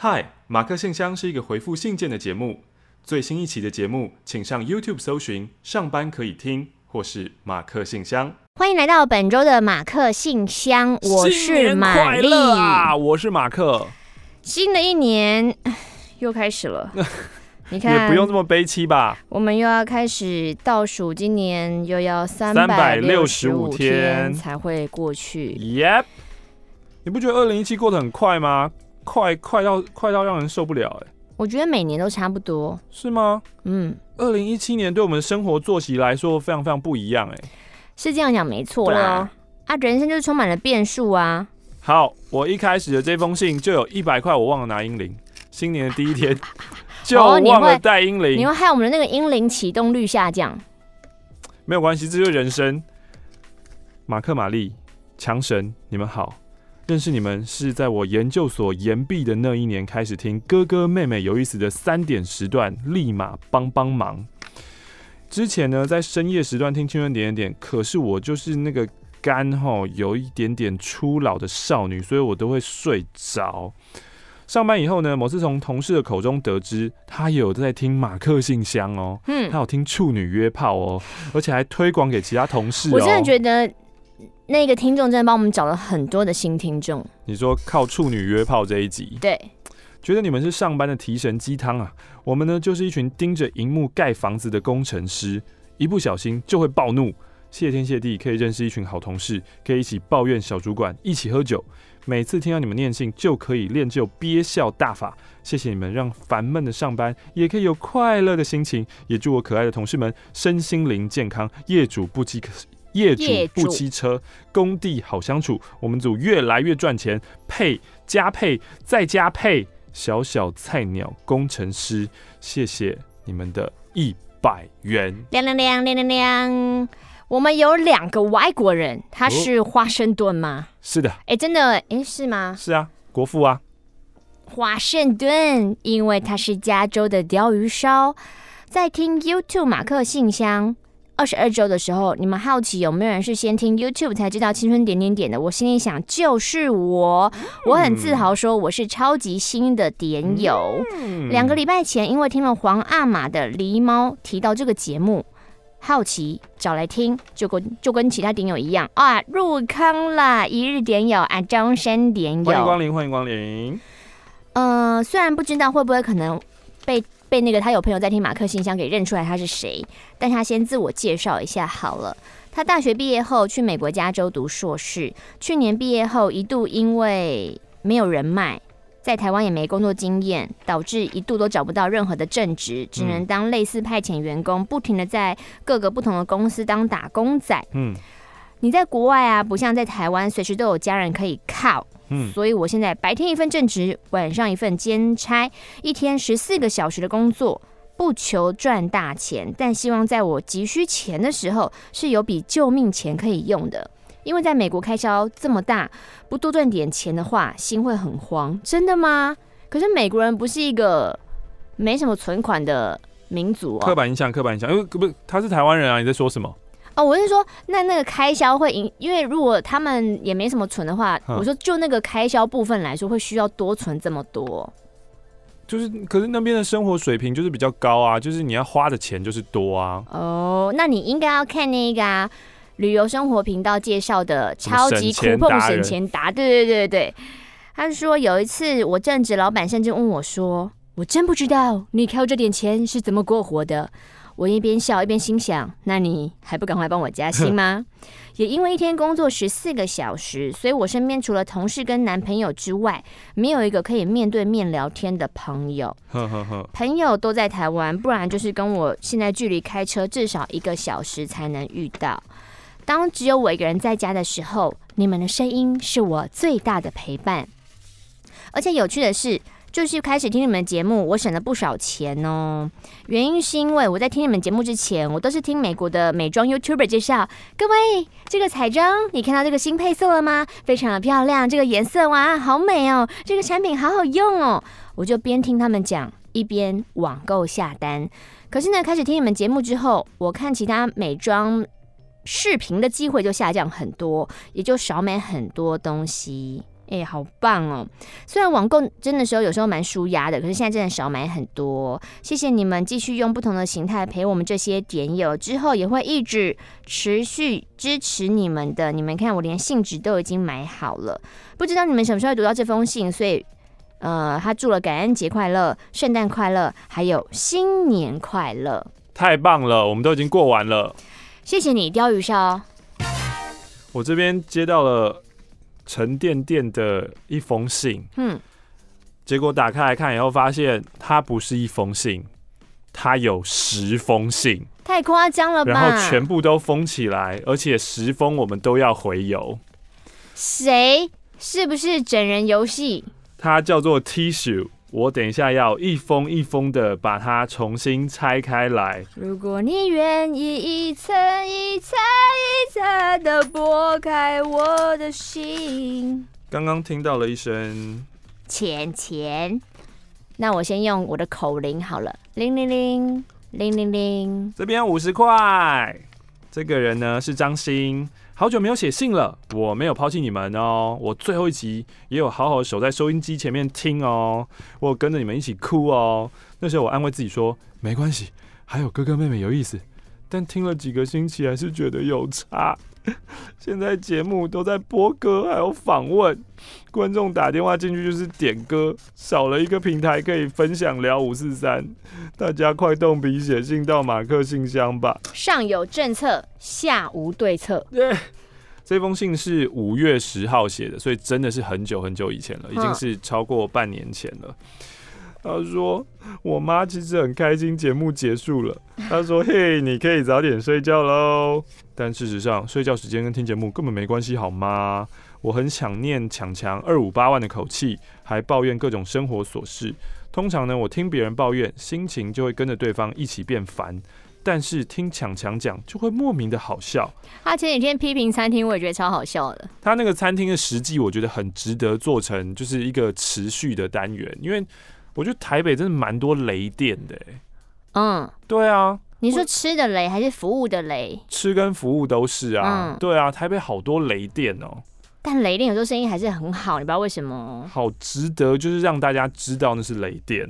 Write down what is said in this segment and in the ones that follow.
嗨，马克信箱是一个回复信件的节目。最新一期的节目，请上 YouTube 搜寻“上班可以听”或是“马克信箱”。欢迎来到本周的马克信箱，我是玛丽啊，我是马克。新的一年 又开始了，你看也不用这么悲戚吧？我们又要开始倒数，今年又要三百六十五天才会过去。Yep，你不觉得二零一七过得很快吗？快快到快到让人受不了哎、欸！我觉得每年都差不多，是吗？嗯，二零一七年对我们的生活作息来说非常非常不一样哎、欸，是这样讲没错啦。啊，啊，人生就是充满了变数啊。好，我一开始的这封信就有一百块，我忘了拿英灵。新年的第一天 就忘了带英灵，你会害我们的那个英灵启动率下降。没有关系，这就是人生。马克、玛丽、强神，你们好。认识你们是在我研究所研毕的那一年开始听哥哥妹妹有意思的三点时段，立马帮帮忙。之前呢，在深夜时段听青春点点点，可是我就是那个肝吼有一点点初老的少女，所以我都会睡着。上班以后呢，某次从同事的口中得知，他有在听马克信箱哦，嗯，他有听处女约炮哦，而且还推广给其他同事哦。我真的觉得。那个听众真的帮我们找了很多的新听众。你说靠处女约炮这一集，对，觉得你们是上班的提神鸡汤啊。我们呢，就是一群盯着荧幕盖房子的工程师，一不小心就会暴怒。谢天谢地，可以认识一群好同事，可以一起抱怨小主管，一起喝酒。每次听到你们念信，就可以练就憋笑大法。谢谢你们，让烦闷的上班也可以有快乐的心情。也祝我可爱的同事们身心灵健康，业主不饥渴。业主不骑车，工地好相处，我们组越来越赚钱，配加配再加配，小小菜鸟工程师，谢谢你们的一百元。亮亮亮亮亮亮，我们有两个外国人，他是华盛顿吗？是的。哎，真的哎，是吗？是啊，国父啊。华盛顿，因为他是加州的鯛鱼烧，在听 YouTube 马克信箱。二十二周的时候，你们好奇有没有人是先听 YouTube 才知道青春点点点的？我心里想，就是我，我很自豪说我是超级新的点友。两个礼拜前，因为听了黄阿玛的狸猫提到这个节目，好奇找来听，就跟就跟其他点友一样啊，入坑了，一日点友啊，终身点友。欢迎光临，欢迎光临。嗯、呃，虽然不知道会不会可能被。被那个他有朋友在听马克信箱给认出来他是谁，但他先自我介绍一下好了。他大学毕业后去美国加州读硕士，去年毕业后一度因为没有人脉，在台湾也没工作经验，导致一度都找不到任何的正职，只能当类似派遣员工，不停的在各个不同的公司当打工仔。嗯，你在国外啊，不像在台湾，随时都有家人可以靠。嗯，所以我现在白天一份正职，晚上一份兼差，一天十四个小时的工作，不求赚大钱，但希望在我急需钱的时候是有笔救命钱可以用的。因为在美国开销这么大，不多赚点钱的话，心会很慌。真的吗？可是美国人不是一个没什么存款的民族啊。刻板印象，刻板印象，因为不是他是台湾人啊，你在说什么？哦，我是说，那那个开销会因，因为如果他们也没什么存的话，我说就那个开销部分来说，会需要多存这么多。就是，可是那边的生活水平就是比较高啊，就是你要花的钱就是多啊。哦，那你应该要看那个啊，旅游生活频道介绍的超级酷碰省钱达，对对对对。他说有一次我正职老板甚至问我说：“我真不知道你靠这点钱是怎么过活的。”我一边笑一边心想：那你还不赶快帮我加薪吗？也因为一天工作十四个小时，所以我身边除了同事跟男朋友之外，没有一个可以面对面聊天的朋友。朋友都在台湾，不然就是跟我现在距离开车至少一个小时才能遇到。当只有我一个人在家的时候，你们的声音是我最大的陪伴。而且有趣的是，就是开始听你们节目，我省了不少钱哦。原因是因为我在听你们节目之前，我都是听美国的美妆 YouTuber 介绍。各位，这个彩妆你看到这个新配色了吗？非常的漂亮，这个颜色哇，好美哦！这个产品好好用哦。我就边听他们讲，一边网购下单。可是呢，开始听你们节目之后，我看其他美妆视频的机会就下降很多，也就少买很多东西。哎、欸，好棒哦！虽然网购真的时候有时候蛮舒压的，可是现在真的少买很多。谢谢你们继续用不同的形态陪我们这些点友，之后也会一直持续支持你们的。你们看，我连信纸都已经买好了，不知道你们什么时候会读到这封信，所以呃，他祝了感恩节快乐、圣诞快乐，还有新年快乐。太棒了，我们都已经过完了。谢谢你，鲷鱼烧。我这边接到了。沉甸甸的一封信，嗯，结果打开来看以后，发现它不是一封信，它有十封信，太夸张了吧？然后全部都封起来，而且十封我们都要回邮。谁？是不是整人游戏？它叫做 Tissue。我等一下要一封一封的把它重新拆开来。如果你愿意一层一层一层的剥开我的心。刚刚听到了一声钱钱，那我先用我的口铃好了，铃铃铃铃铃铃，这边五十块。这个人呢是张鑫。好久没有写信了，我没有抛弃你们哦。我最后一集也有好好守在收音机前面听哦，我跟着你们一起哭哦。那时候我安慰自己说，没关系，还有哥哥妹妹有意思。但听了几个星期，还是觉得有差。现在节目都在播歌，还有访问，观众打电话进去就是点歌，少了一个平台可以分享聊五四三。大家快动笔写信到马克信箱吧。上有政策，下无对策。对，这封信是五月十号写的，所以真的是很久很久以前了，已经是超过半年前了。他说：“我妈其实很开心节目结束了。他说：‘嘿，你可以早点睡觉喽。’但事实上，睡觉时间跟听节目根本没关系，好吗？我很想念强强二五八万的口气，还抱怨各种生活琐事。通常呢，我听别人抱怨，心情就会跟着对方一起变烦。但是听强强讲，就会莫名的好笑。他前几天批评餐厅，我也觉得超好笑的。他那个餐厅的实际，我觉得很值得做成就是一个持续的单元，因为。”我觉得台北真的蛮多雷店的，欸，嗯，对啊，你说吃的雷还是服务的雷？吃跟服务都是啊，嗯，对啊，台北好多雷店哦，喔，但雷店有时候生意还是很好，你不知道为什么？好值得，就是让大家知道那是雷店。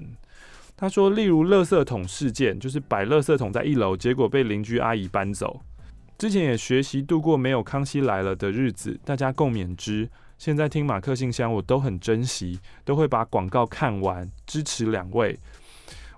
他说，例如垃圾桶事件，就是摆垃圾桶在一楼，结果被邻居阿姨搬走。之前也学习度过没有康熙来了的日子，大家共勉之。现在听马克信箱，我都很珍惜，都会把广告看完，支持两位。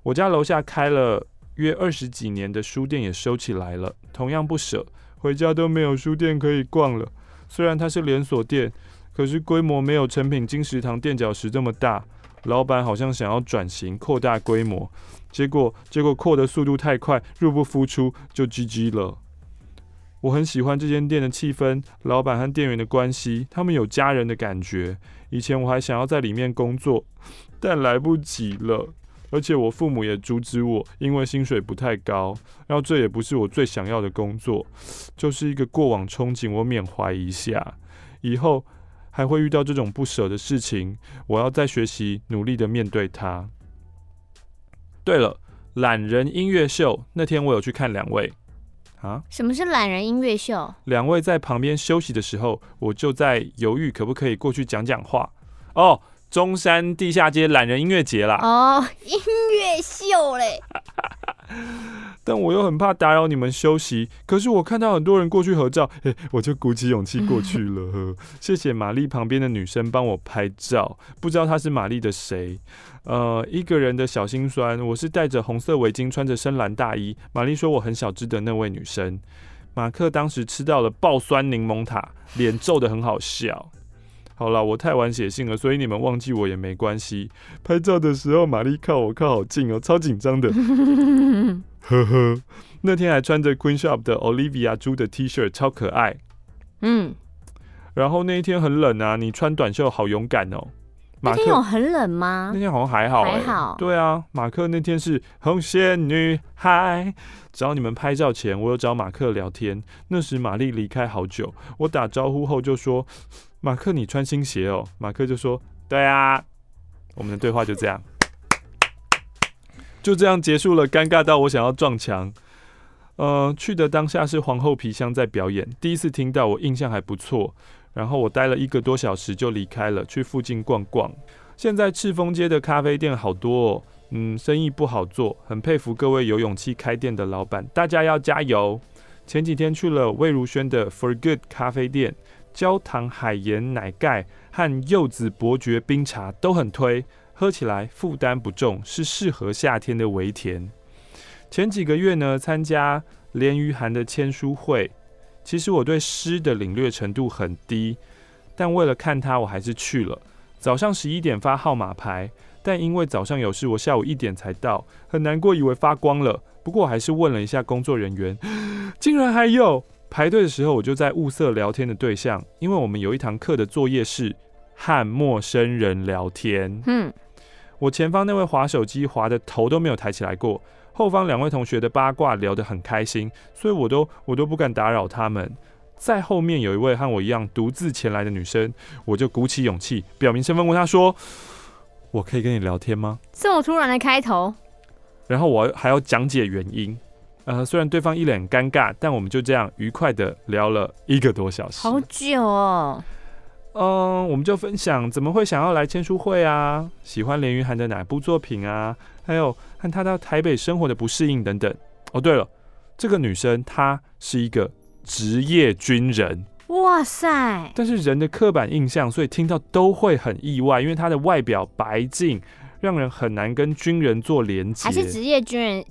我家楼下开了约二十几年的书店也收起来了，同样不舍，回家都没有书店可以逛了。虽然它是连锁店，可是规模没有诚品金石堂垫脚石这么大。老板好像想要转型扩大规模，结果结果扩的速度太快，入不敷出，就 GG 了。我很喜欢这间店的气氛，老板和店员的关系，他们有家人的感觉。以前我还想要在里面工作，但来不及了。而且我父母也阻止我，因为薪水不太高，然后这也不是我最想要的工作，就是一个过往憧憬。我缅怀一下，以后还会遇到这种不舍的事情，我要再学习，努力的面对它。对了，懒人音乐秀那天我有去看两位。啊！什么是懒人音乐秀？两位在旁边休息的时候，我就在犹豫可不可以过去讲讲话。哦，中山地下街懒人音乐节啦！哦，音乐秀嘞！但我又很怕打扰你们休息。可是我看到很多人过去合照，嘿，我就鼓起勇气过去了。谢谢玛丽旁边的女生帮我拍照，不知道她是玛丽的谁。呃，一个人的小心酸。我是戴着红色围巾，穿着深蓝大衣。玛丽说我很小只的那位女生。马克当时吃到了爆酸柠檬塔，脸皱的很好笑。好了，我太晚写信了，所以你们忘记我也没关系。拍照的时候，玛丽靠我靠好近哦，超紧张的。呵呵，那天还穿着 Queen Shop 的 Olivia 猪的 T 恤，超可爱。嗯，然后那一天很冷啊，你穿短袖好勇敢哦。那天有很冷吗？那天好像还好，欸，还好。对啊，马克那天是红线女孩。找你们拍照前，我有找马克聊天。那时玛丽离开好久，我打招呼后就说：“马克，你穿新鞋哦。”马克就说：“对啊。”我们的对话就这样，就这样结束了，尴尬到我想要撞墙。呃，去的当下是皇后皮箱在表演，第一次听到，我印象还不错。然后我待了一个多小时就离开了，去附近逛逛。现在赤峰街的咖啡店好多哦，嗯，生意不好做，很佩服各位有勇气开店的老板，大家要加油。前几天去了魏如萱的 For Good 咖啡店，焦糖海盐奶盖和柚子伯爵冰茶都很推，喝起来负担不重，是适合夏天的微甜。前几个月呢，参加连俞涵的签书会。其实我对诗的领略程度很低，但为了看他，我还是去了。早上十一点发号码牌，但因为早上有事，我下午一点才到，很难过，以为发光了。不过我还是问了一下工作人员，竟然还有。排队的时候，我就在物色聊天的对象，因为我们有一堂课的作业是和陌生人聊天。嗯，我前方那位滑手机滑的头都没有抬起来过。后方两位同学的八卦聊得很开心，所以我都我都不敢打扰他们。在后面有一位和我一样独自前来的女生，我就鼓起勇气表明身份，问她说：“我可以跟你聊天吗？”这么突然的开头，然后我还要讲解原因。呃，虽然对方一脸尴尬，但我们就这样愉快的聊了一个多小时，好久哦。嗯，我们就分享怎么会想要来签书会啊，喜欢连云涵的哪部作品啊，还有和他到台北生活的不适应等等。哦，对了，这个女生她是一个职业军人。哇塞！但是人的刻板印象，所以听到都会很意外，因为她的外表白净，让人很难跟军人做连接。还是职业军人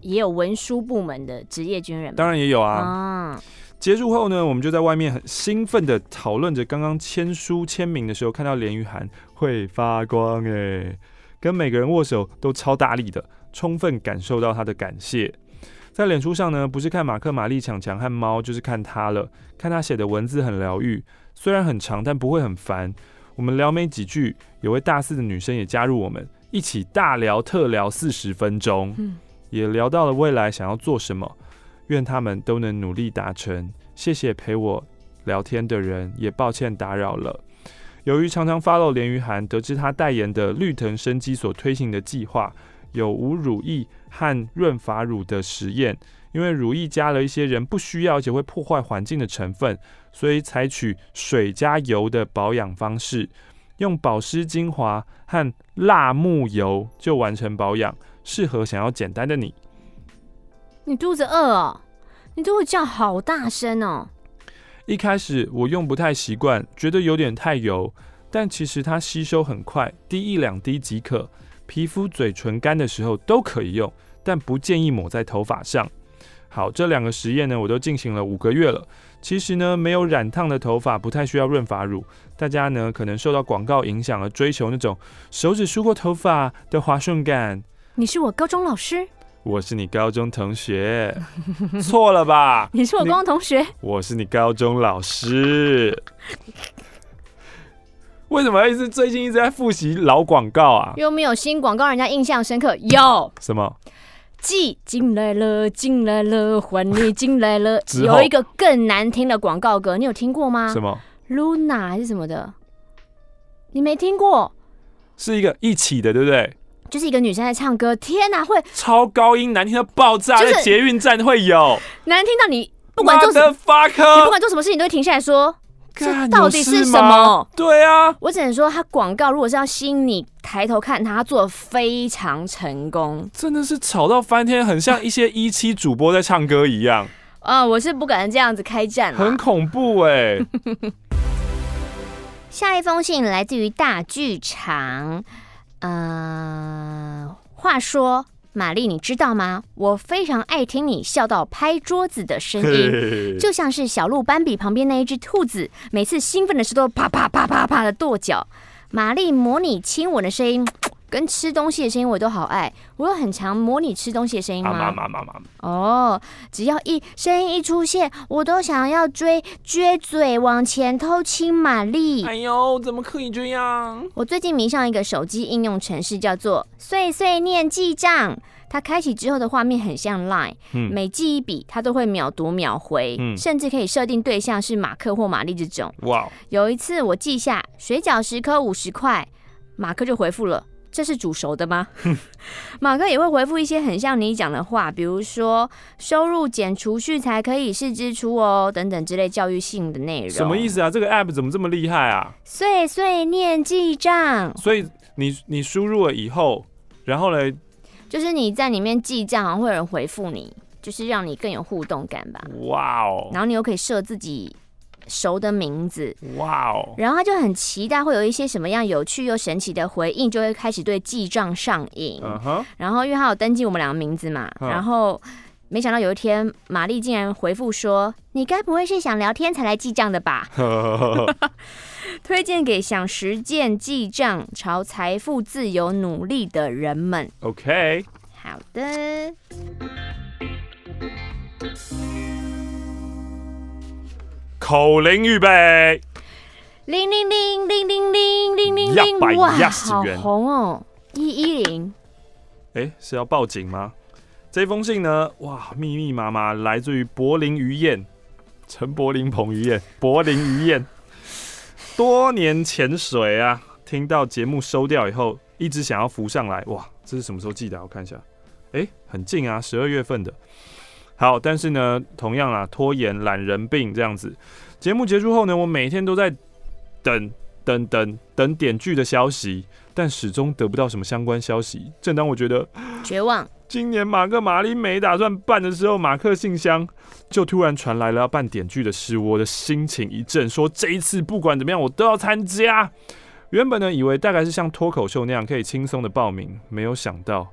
也有文书部门的职业军人？当然也有啊。啊结束后呢，我们就在外面很兴奋地讨论着刚刚签书签名的时候看到连俞涵会发光哎，跟每个人握手都超大力的，充分感受到他的感谢。在脸书上呢，不是看马克、玛丽、强强和猫，就是看他了。看他写的文字很疗愈，虽然很长，但不会很烦。我们聊没几句，有位大四的女生也加入我们，一起大聊特聊四十分钟，也聊到了未来想要做什么。愿他们都能努力达成。谢谢陪我聊天的人，也抱歉打扰了。由于常常 follow 连于涵，得知他代言的绿藤生机所推行的计划有无乳液和润发乳的实验，因为乳液加了一些人不需要且会破坏环境的成分，所以采取水加油的保养方式，用保湿精华和辣木油就完成保养，适合想要简单的你。你肚子饿哦？你都会叫好大声哦！一开始我用不太习惯，觉得有点太油，但其实它吸收很快，滴一两滴即可。皮肤、嘴唇干的时候都可以用，但不建议抹在头发上。好，这两个实验呢，我都进行了五个月了。其实呢，没有染烫的头发不太需要润发乳。大家呢，可能受到广告影响而追求那种手指梳过头发的滑顺感。你是我高中老师。我是你高中同学，错了吧？你是我高中同学，我是你高中老师。为什么一直最近一直在复习老广告啊？又没有新广告，人家印象深刻。有什么？季进来了，进来了，还你进来了。有一个更难听的广告歌，你有听过吗？什么？Luna 还是什么的？你没听过？是一个一起的，对不对？就是一个女生在唱歌，天哪，会超高音，难听到爆炸，就是、在捷运站会有，难听到你不管做什么，你不管做什么事情，你都会停下来说，这到底是什么？对啊，我只能说，他广告如果是要吸引你抬头看他，他做的非常成功，真的是吵到翻天，很像一些一期主播在唱歌一样。啊、呃，我是不敢这样子开战，很恐怖哎、欸。下一封信来自于大剧场。呃，话说，玛丽，你知道吗？我非常爱听你笑到拍桌子的声音，就像是小鹿斑比旁边那一只兔子，每次兴奋的时候都啪啪啪啪啪的跺脚。玛丽模拟亲吻的声音。跟吃东西的声音我都好爱，我有很常模拟吃东西的声音吗？哦，只要一声音一出现，我都想要追撅嘴往前偷亲玛丽。哎呦，怎么可以这样？我最近迷上一个手机应用程式，叫做碎碎念记账。它开启之后的画面很像 Line，嗯，每记一笔它都会秒读秒回，嗯，甚至可以设定对象是马克或玛丽这种。哇！有一次我记下水饺十颗五十块，马克就回复了。这是煮熟的吗？马克也会回复一些很像你讲的话，比如说收入减储蓄才可以是支出哦，等等之类教育性的内容。什么意思啊？这个 app 怎么这么厉害啊？碎碎念记账。所以你你输入了以后，然后呢？就是你在里面记账，好像会有人回复你，就是让你更有互动感吧。哇哦！然后你又可以设自己熟的名字。哇哦！然后他就很期待会有一些什么样有趣又神奇的回应，就会开始对记账上瘾。Uh huh. 然后因为他有登记我们两个名字嘛，uh huh. 然后没想到有一天玛丽竟然回复说：“你该不会是想聊天才来记账的吧？” 推荐给想实践记账、朝财富自由努力的人们。OK，好的。口令预备，零零零零零零零零零，哇，好红哦！一一零，哎，是要报警吗？这封信呢？哇，密密麻麻，来自于柏林鱼燕，陈柏林彭于晏，柏林鱼燕。多年潜水啊，听到节目收掉以后，一直想要浮上来。哇，这是什么时候寄的？我看一下，哎、欸，很近啊，十二月份的。好，但是呢，同样啊，拖延、懒人病这样子。节目结束后呢，我每天都在等、等、等、等点剧的消息，但始终得不到什么相关消息。正当我觉得绝望。今年马克玛丽没打算办的时候，马克信箱就突然传来了要办点剧的事，我的心情一震，说这一次不管怎么样我都要参加。原本呢，以为大概是像脱口秀那样可以轻松的报名，没有想到。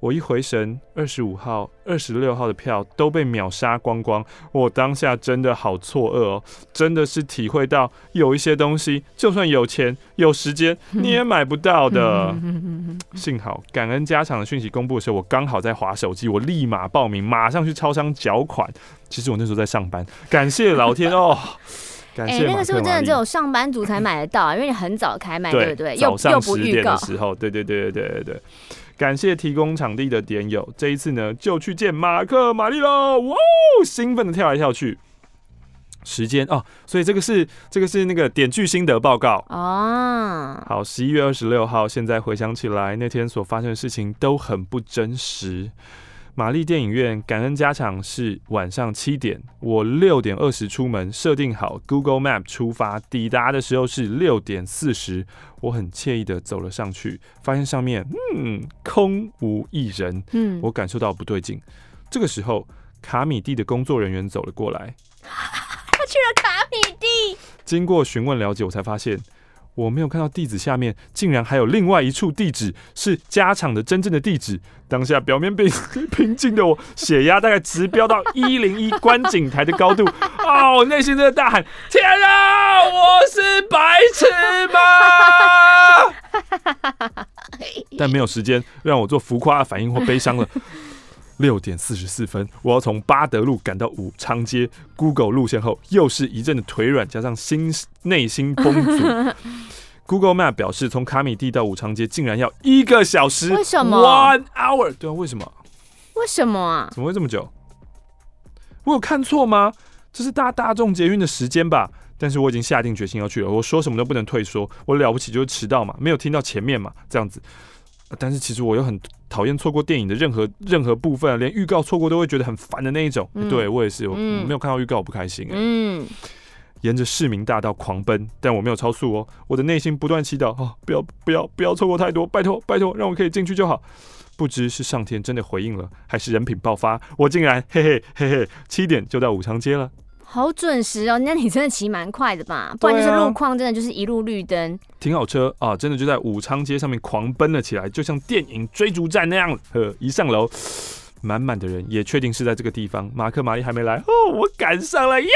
我一回神，二十五号、二十六号的票都被秒杀光光。我当下真的好错愕哦，真的是体会到有一些东西，就算有钱有时间，你也买不到的。幸好感恩加场的讯息公布的时候，我刚好在划手机，我立马报名，马上去超商缴款。其实我那时候在上班，感谢老天 哦，感谢。哎、欸，那个是不是真的只有上班族才买得到啊？因为你很早开卖，对，对不对？早上十点的时候，对对对对对对对。感谢提供场地的点友，这一次呢就去见马克玛丽喽，哇！兴奋的跳来跳去。时间哦，所以这个是这个是那个点剧心得报告哦。好，十一月二十六号，现在回想起来，那天所发生的事情都很不真实。玛丽电影院感恩加场是晚上七点，我六点二十出门，设定好 Google Map 出发，抵达的时候是六点四十，我很惬意的走了上去，发现上面嗯空无一人，嗯，我感受到不对劲。这个时候，卡米蒂的工作人员走了过来，他去了卡米蒂。经过询问了解，我才发现。我没有看到地址下面竟然还有另外一处地址，是加场的真正的地址。当下表面平 平静的我，血压大概直飙到一零一观景台的高度啊！我内心在大喊：天啊，我是白痴吗？但没有时间让我做浮夸的反应或悲伤了。六点四十四分，我要从巴德路赶到武昌街。Google 路线后，又是一阵的腿软，加上心内心 崩溃。Google Map 表示，从卡米蒂到武昌街竟然要一个小时。为什么？One hour？对啊，为什么？为什么啊？怎么会这么久？我有看错吗？这是大大众捷运的时间吧？但是我已经下定决心要去了。我说什么都不能退缩。我了不起就是迟到嘛，没有听到前面嘛，这样子。但是其实我又很讨厌错过电影的任何任何部分，连预告错过都会觉得很烦的那一种。嗯、对我也是，我没有看到预告我不开心。嗯，沿着市民大道狂奔，但我没有超速哦。我的内心不断祈祷哦，不要不要不要错过太多，拜托拜托，让我可以进去就好。不知是上天真的回应了，还是人品爆发，我竟然嘿嘿嘿嘿，七点就到武昌街了。好准时哦！那你真的骑蛮快的吧？不然就是路况真的就是一路绿灯。停好车啊！真的就在武昌街上面狂奔了起来，就像电影追逐战那样。呵，一上楼，满满的人，也确定是在这个地方。马克、玛丽还没来哦，我赶上了！呀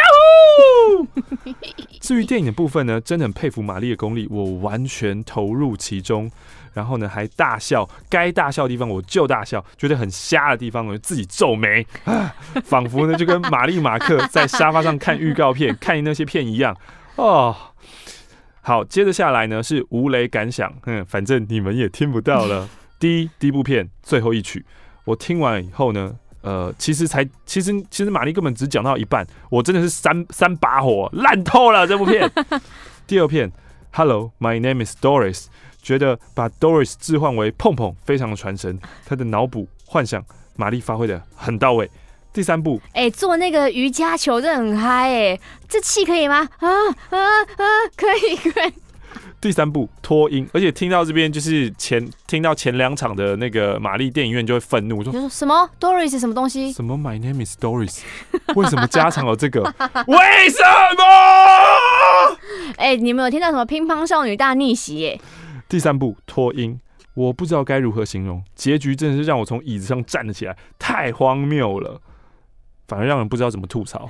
呼！至于电影的部分呢，真的很佩服玛丽的功力，我完全投入其中。然后呢，还大笑，该大笑的地方我就大笑，觉得很瞎的地方我就自己皱眉，仿佛呢就跟玛丽马克在沙发上看预告片、看那些片一样哦。好，接着下来呢是吴雷感想，嗯，反正你们也听不到了。第一，第一部片最后一曲，我听完以后呢，呃，其实才其实其实玛丽根本只讲到一半，我真的是三三把火烂透了这部片。第二片，Hello，my name is Doris。觉得把 Doris 置换为碰碰非常的传神，他的脑补幻想玛丽发挥的很到位。第三步，哎、欸，做那个瑜伽球真的很嗨哎，这气可以吗？啊啊啊，可以可以。第三步拖音，而且听到这边就是前听到前两场的那个玛丽电影院就会愤怒，说，说什么 Doris 什么东西？什么 My name is Doris？为什么加长了这个？为什么？哎、欸，你们有听到什么乒乓少女大逆袭？哎，第三步脱音，我不知道该如何形容，结局真的是让我从椅子上站了起来，太荒谬了。反而让人不知道怎么吐槽。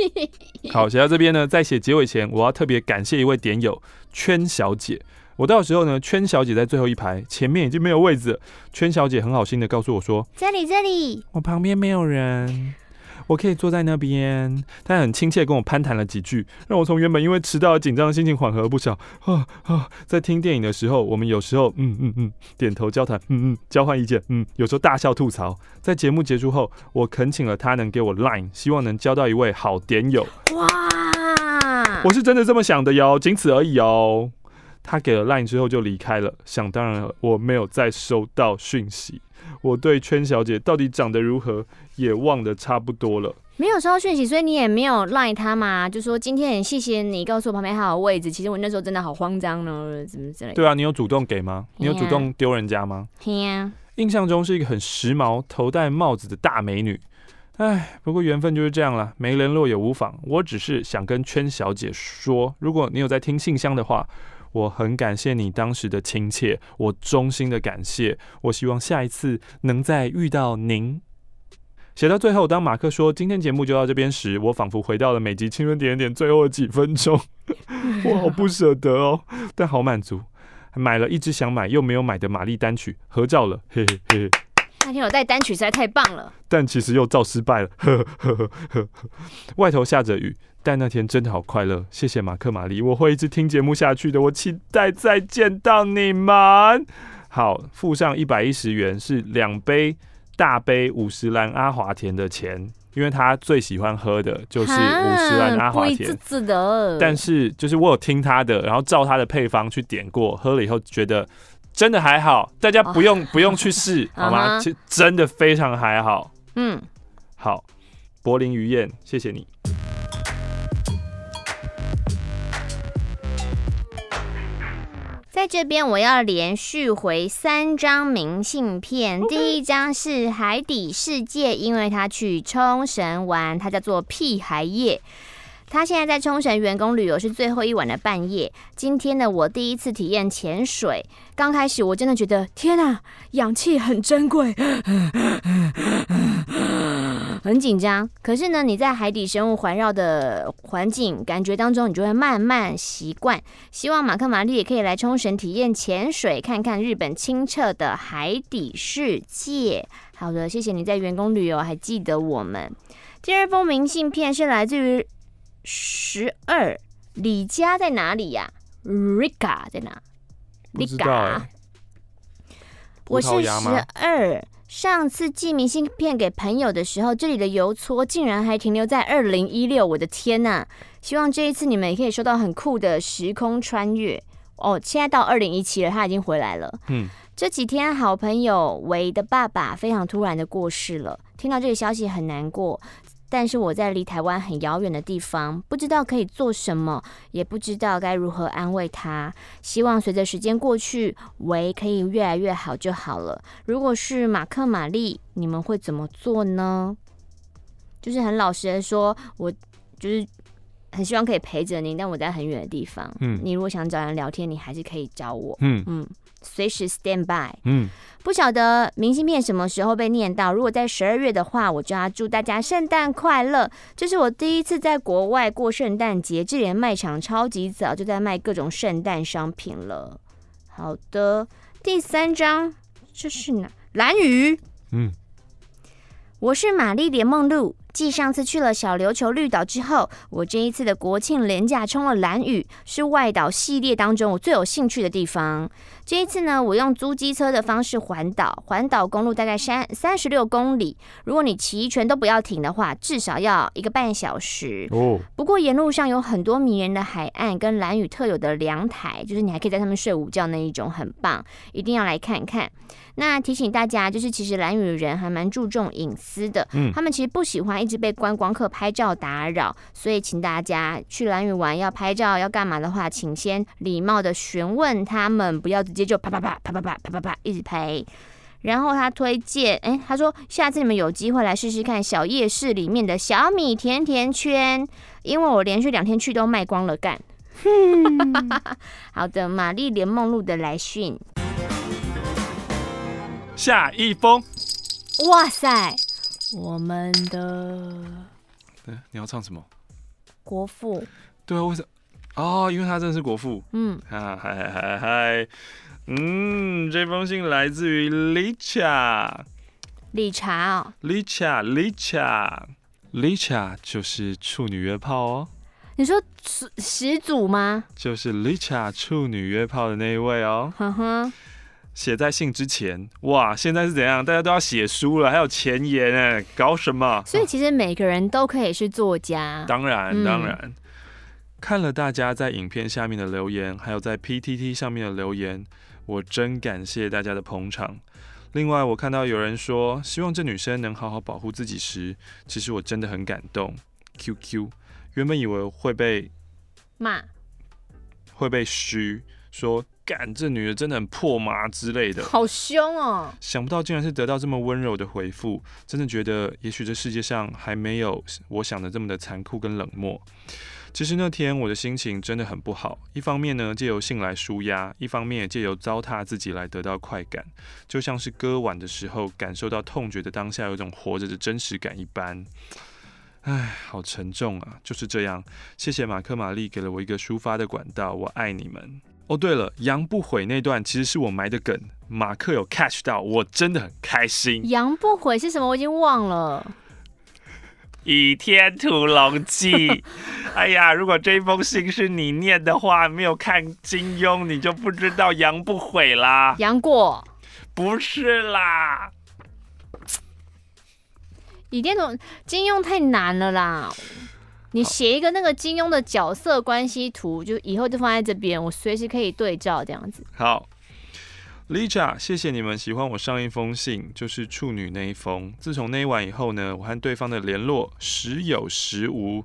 好，写到这边呢，在写结尾前，我要特别感谢一位点友圈小姐。我到时候呢，圈小姐在最后一排，前面已经没有位置了。圈小姐很好心的告诉我说：“这里，这里，我旁边没有人。”我可以坐在那边，他很亲切跟我攀谈了几句，让我从原本因为迟到而紧张的心情缓和不少。啊啊，在听电影的时候，我们有时候嗯嗯嗯点头交谈，嗯嗯交换意见，嗯，有时候大笑吐槽。在节目结束后，我恳请了他能给我 Line，希望能交到一位好点友。哇，我是真的这么想的哟，仅此而已哦。他给了 Line 之后就离开了，想当然了，我没有再收到讯息。我对圈小姐到底长得如何也忘得差不多了。没有收到讯息，所以你也没有赖他嘛？就说今天很谢谢你告诉我旁边还有位置。其实我那时候真的好慌张呢，怎么之类的。对啊，你有主动给吗？你有主动丢人家吗？啊、印象中是一个很时髦、头戴帽子的大美女。唉，不过缘分就是这样了，没联络也无妨。我只是想跟圈小姐说，如果你有在听信箱的话。我很感谢你当时的亲切，我衷心的感谢。我希望下一次能再遇到您。写到最后，当马克说今天节目就到这边时，我仿佛回到了每集青春点点最后的几分钟。我好不舍得哦，但好满足。买了一支想买又没有买的玛丽单曲，合照了，嘿嘿嘿。那天我带单曲实在太棒了，但其实又照失败了，呵呵呵呵。外头下着雨。但那天真的好快乐，谢谢马克玛丽，我会一直听节目下去的。我期待再见到你们。好，付上一百一十元是两杯大杯五十兰阿华田的钱，因为他最喜欢喝的就是五十兰阿华田。但是就是我有听他的，然后照他的配方去点过，喝了以后觉得真的还好。大家不用、哦、不用去试 好吗？其实真的非常还好。嗯，好，柏林鱼宴，谢谢你。在这边，我要连续回三张明信片。第一张是海底世界，因为他去冲绳玩，他叫做屁孩夜。他现在在冲绳员工旅游，是最后一晚的半夜。今天呢，我第一次体验潜水。刚开始我真的觉得天啊，氧气很珍贵，很紧张。可是呢，你在海底生物环绕的环境感觉当中，你就会慢慢习惯。希望马克玛丽也可以来冲绳体验潜水，看看日本清澈的海底世界。好的，谢谢你在员工旅游还记得我们。第二封明信片是来自于。十二，李家在哪里呀？Rika 在哪？Rika，我是十二。上次寄明信片给朋友的时候，这里的邮戳竟然还停留在二零一六，我的天呐！希望这一次你们也可以收到很酷的时空穿越哦。现在到二零一七了，他已经回来了。嗯，这几天好朋友维的爸爸非常突然的过世了，听到这个消息很难过。但是我在离台湾很遥远的地方，不知道可以做什么，也不知道该如何安慰他。希望随着时间过去，维可以越来越好就好了。如果是马克、玛丽，你们会怎么做呢？就是很老实的说，我就是很希望可以陪着你，但我在很远的地方。嗯，你如果想找人聊天，你还是可以找我。嗯嗯。随时 stand by。嗯，不晓得明信片什么时候被念到。如果在十二月的话，我就要祝大家圣诞快乐。这是我第一次在国外过圣诞节，这里的卖场超级早就在卖各种圣诞商品了。好的，第三张这是哪？蓝鱼。嗯，我是玛丽莲梦露。继上次去了小琉球绿岛之后，我这一次的国庆连假冲了蓝屿，是外岛系列当中我最有兴趣的地方。这一次呢，我用租机车的方式环岛，环岛公路大概三三十六公里。如果你骑一圈都不要停的话，至少要一个半小时。哦。不过沿路上有很多迷人的海岸跟蓝屿特有的凉台，就是你还可以在上面睡午觉那一种，很棒，一定要来看看。那提醒大家，就是其实兰屿人还蛮注重隐私的，嗯，他们其实不喜欢一直被观光客拍照打扰，所以请大家去兰屿玩要拍照要干嘛的话，请先礼貌的询问他们，不要直接就啪啪啪啪啪啪啪啪啪一直拍。然后他推荐，哎，他说下次你们有机会来试试看小夜市里面的小米甜甜圈，因为我连续两天去都卖光了，干。好的，玛丽莲梦露的来讯。下一封，哇塞，我们的，对，你要唱什么？国父。对啊，为什么？哦，因为他真的是国父。嗯，啊，嗨嗨嗨嗨，嗯，这封信来自于理查。理查哦。理查，理查，理查就是处女约炮哦。你说始始祖吗？就是理查处女约炮的那一位哦。呵呵。写在信之前，哇！现在是怎样？大家都要写书了，还有前言哎，搞什么？所以其实每个人都可以是作家。当然，当然。嗯、看了大家在影片下面的留言，还有在 PTT 上面的留言，我真感谢大家的捧场。另外，我看到有人说希望这女生能好好保护自己时，其实我真的很感动。QQ，原本以为会被骂，会被嘘说。干，这女的真的很破麻之类的，好凶哦！想不到竟然是得到这么温柔的回复，真的觉得也许这世界上还没有我想的这么的残酷跟冷漠。其实那天我的心情真的很不好，一方面呢借由信来舒压，一方面也借由糟蹋自己来得到快感，就像是割腕的时候感受到痛觉的当下有种活着的真实感一般。唉，好沉重啊！就是这样，谢谢马克玛丽给了我一个抒发的管道，我爱你们。哦，对了，杨不悔那段其实是我埋的梗，马克有 catch 到，我真的很开心。杨不悔是什么？我已经忘了。《倚天屠龙记》。哎呀，如果这封信是你念的话，没有看金庸，你就不知道杨不悔啦。杨过？不是啦，《倚天屠金庸太难了啦。你写一个那个金庸的角色关系图，就以后就放在这边，我随时可以对照这样子。好，Lisa，谢谢你们喜欢我上一封信，就是处女那一封。自从那一晚以后呢，我和对方的联络时有时无，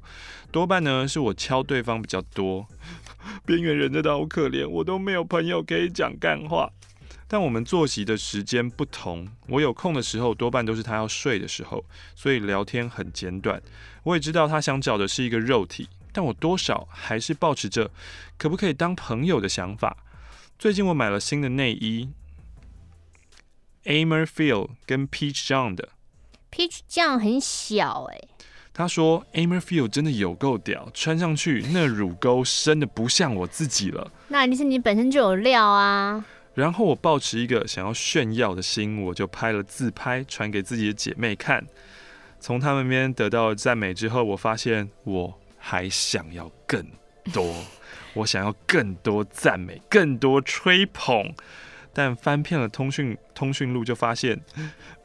多半呢是我敲对方比较多。边缘人真的好可怜，我都没有朋友可以讲干话。但我们作息的时间不同，我有空的时候多半都是他要睡的时候，所以聊天很简短。我也知道他想找的是一个肉体，但我多少还是抱持着可不可以当朋友的想法。最近我买了新的内衣，Amer Feel 跟 Peach John 的，Peach John 很小哎、欸。他说 Amer Feel 真的有够屌，穿上去那乳沟深的不像我自己了。那一定是你本身就有料啊。然后我抱持一个想要炫耀的心，我就拍了自拍传给自己的姐妹看。从他们那边得到赞美之后，我发现我还想要更多，我想要更多赞美，更多吹捧。但翻遍了通讯通讯录，就发现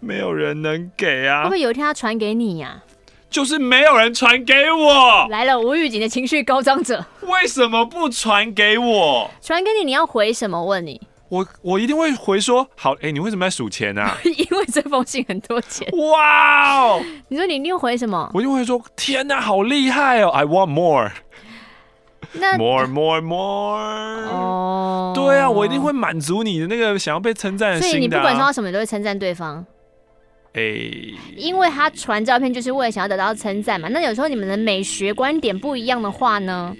没有人能给啊！会不会有一天他传给你呀？就是没有人传给我。来了，吴玉锦的情绪高涨者，为什么不传给我？传给你，你要回什么？问你。我我一定会回说好，哎、欸，你为什么在数钱啊？因为这封信很多钱。哇哦！你说你一定会回什么？我一定会说，天哪，好厉害哦！I want more。那 more more more。哦。对啊，我一定会满足你的那个想要被称赞的心的、啊。所以你不管说到什么，你都会称赞对方。哎、欸。因为他传照片就是为了想要得到称赞嘛。那有时候你们的美学观点不一样的话呢？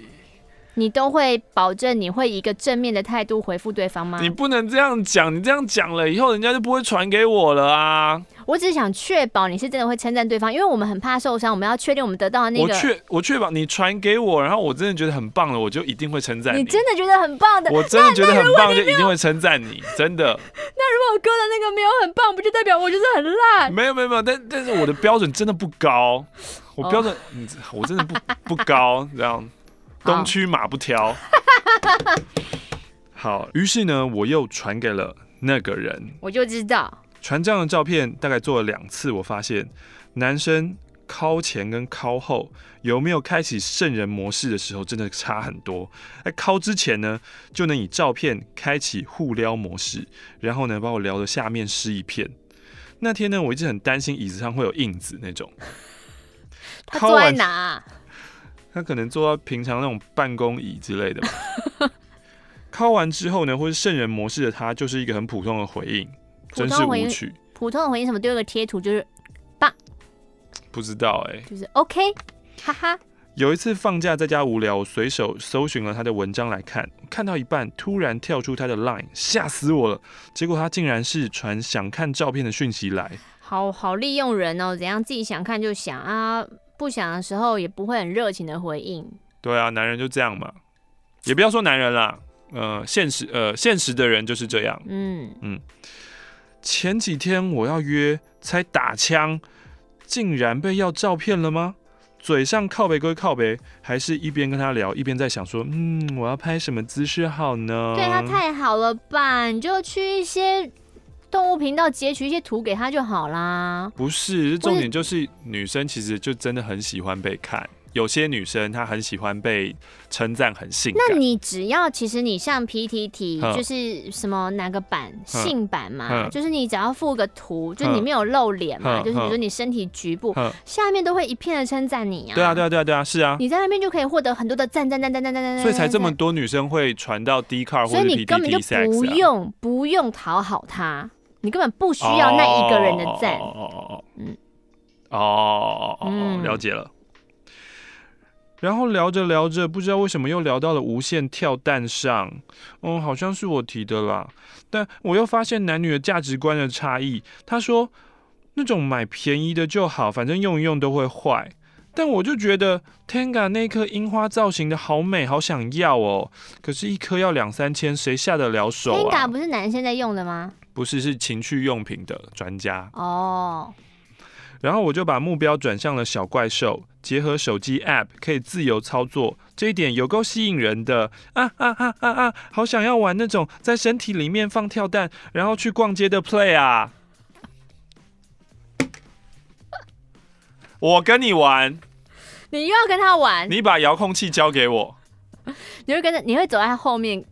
你都会保证你会以一个正面的态度回复对方吗？你不能这样讲，你这样讲了以后，人家就不会传给我了啊！我只是想确保你是真的会称赞对方，因为我们很怕受伤，我们要确定我们得到的那个。我确我确保你传给我，然后我真的觉得很棒了，我就一定会称赞你。你真的觉得很棒的，我真的觉得很棒，就一定会称赞你，真的。那如果我哥的那个没有很棒，不就代表我就是很烂？没有没有没有，但但是我的标准真的不高，我标准，我真的不不高，这样。东区马不挑，好，于是呢，我又传给了那个人，我就知道传这样的照片大概做了两次，我发现男生靠前跟靠后有没有开启圣人模式的时候，真的差很多。在靠之前呢，就能以照片开启互撩模式，然后呢，把我撩的下面湿一片。那天呢，我一直很担心椅子上会有印子那种。他坐在哪？他可能坐到平常那种办公椅之类的吧。敲完之后呢，或是圣人模式的他，就是一个很普通的回应，真是无趣。普通的回应什么？丢一个贴图就是棒。不知道哎、欸，就是 OK，哈哈。有一次放假在家无聊，我随手搜寻了他的文章来看，看到一半突然跳出他的 Line，吓死我了。结果他竟然是传想看照片的讯息来，好好利用人哦，怎样自己想看就想啊。不想的时候也不会很热情的回应。对啊，男人就这样嘛，也不要说男人啦，呃，现实呃，现实的人就是这样。嗯嗯。前几天我要约，才打枪，竟然被要照片了吗？嘴上靠背归靠背，还是一边跟他聊，一边在想说，嗯，我要拍什么姿势好呢？对他太好了吧？你就去一些。动物频道截取一些图给他就好啦。不是，重点就是女生其实就真的很喜欢被看。有些女生她很喜欢被称赞，很性感。那你只要其实你像 PTT 就是什么哪个版性版嘛，就是你只要附个图，就你没有露脸嘛，就是比如说你身体局部下面都会一片的称赞你啊。对啊，对啊，对啊，对啊，是啊。你在那边就可以获得很多的赞赞赞赞赞赞赞，所以才这么多女生会传到 Dcard 或者 PTT。所以你根本就不用不用讨好她。你根本不需要那一个人的赞。哦哦哦，嗯，哦，了解了。然后聊着聊着，不知道为什么又聊到了无限跳蛋上。嗯，好像是我提的啦。但我又发现男女的价值观的差异。他说那种买便宜的就好，反正用一用都会坏。但我就觉得 Tenga 那颗樱花造型的好美，好想要哦。可是，一颗要两三千，谁下得了手啊？Tenga 不是男生在用的吗？不是，是情趣用品的专家哦。Oh. 然后我就把目标转向了小怪兽，结合手机 App 可以自由操作，这一点有够吸引人的啊啊啊啊啊！好想要玩那种在身体里面放跳蛋，然后去逛街的 Play 啊！我跟你玩，你又要跟他玩？你把遥控器交给我，你会跟着，你会走在他后面。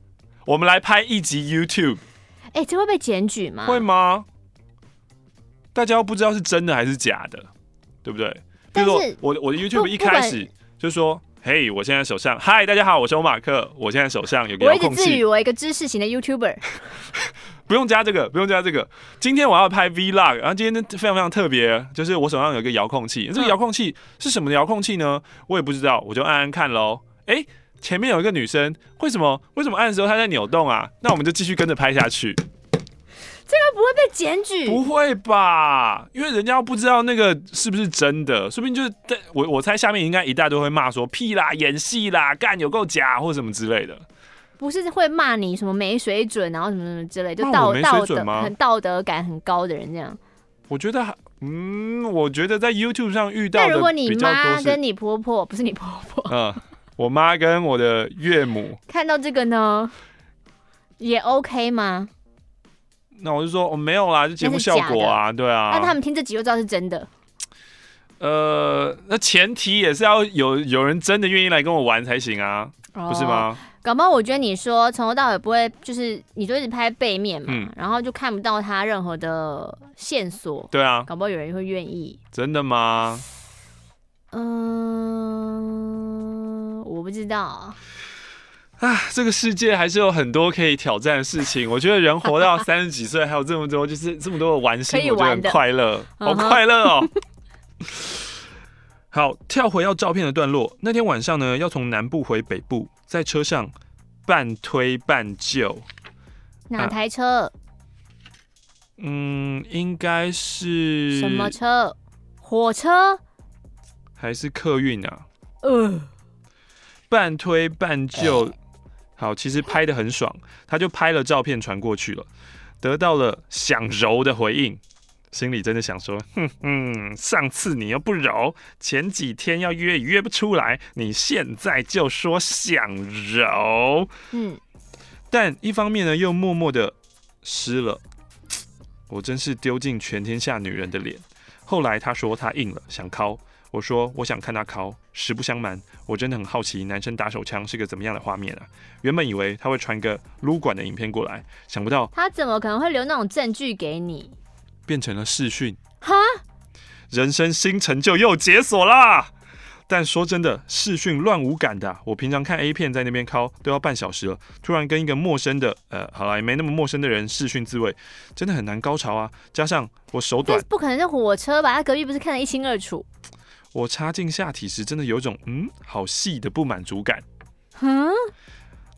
我们来拍一集 YouTube。哎、欸，这会被检举吗？会吗？大家又不知道是真的还是假的，对不对？但是比如说我我的 YouTube 一开始就说：“嘿，我现在手上，嗨，大家好，我是欧马克，我现在手上有个遥控器。”我一直自诩为一个知识型的 YouTuber，不用加这个，不用加这个。今天我要拍 Vlog，然后今天非常非常特别，就是我手上有一个遥控器。这个遥控器是什么的遥控器呢？我也不知道，我就按按看喽。哎、欸。前面有一个女生，为什么为什么按的时候她在扭动啊？那我们就继续跟着拍下去。这个不会被检举？不会吧？因为人家不知道那个是不是真的，说不定就是在我我猜下面应该一大堆会骂说屁啦、演戏啦、干有够假或什么之类的。不是会骂你什么没水准，然后什么什么之类，就道道德很道德感很高的人这样。我觉得嗯，我觉得在 YouTube 上遇到的，那如果你妈跟你婆婆不是你婆婆，嗯。我妈跟我的岳母看到这个呢，也 OK 吗？那我就说我、哦、没有啦，就节目效果啊，对啊。那他们听这集就知道是真的。呃，那前提也是要有有人真的愿意来跟我玩才行啊，哦、不是吗？搞不好我觉得你说从头到尾不会，就是你就一直拍背面嘛，嗯、然后就看不到他任何的线索。对啊，搞不好有人会愿意。真的吗？嗯，我不知道啊。这个世界还是有很多可以挑战的事情。我觉得人活到 三十几岁，还有这么多，就是这么多的玩心，我觉得很快乐，好快乐哦。好，跳回要照片的段落。那天晚上呢，要从南部回北部，在车上半推半就。哪台车？啊、嗯，应该是什么车？火车还是客运啊？呃，半推半就。好，其实拍的很爽，他就拍了照片传过去了，得到了想揉的回应，心里真的想说，哼哼，上次你又不揉，前几天要约也约不出来，你现在就说想揉，嗯，但一方面呢，又默默的湿了，我真是丢尽全天下女人的脸。后来他说他硬了，想敲。我说我想看他敲。实不相瞒，我真的很好奇男生打手枪是个怎么样的画面啊！原本以为他会传个撸管的影片过来，想不到他怎么可能会留那种证据给你？变成了视讯。哈，人生新成就又解锁啦！但说真的，视讯乱无感的。我平常看 A 片在那边敲都要半小时了，突然跟一个陌生的，呃，好了，也没那么陌生的人视讯自慰，真的很难高潮啊！加上我手短，不可能是火车吧？他隔壁不是看得一清二楚？我插进下体时，真的有种嗯，好细的不满足感。嗯，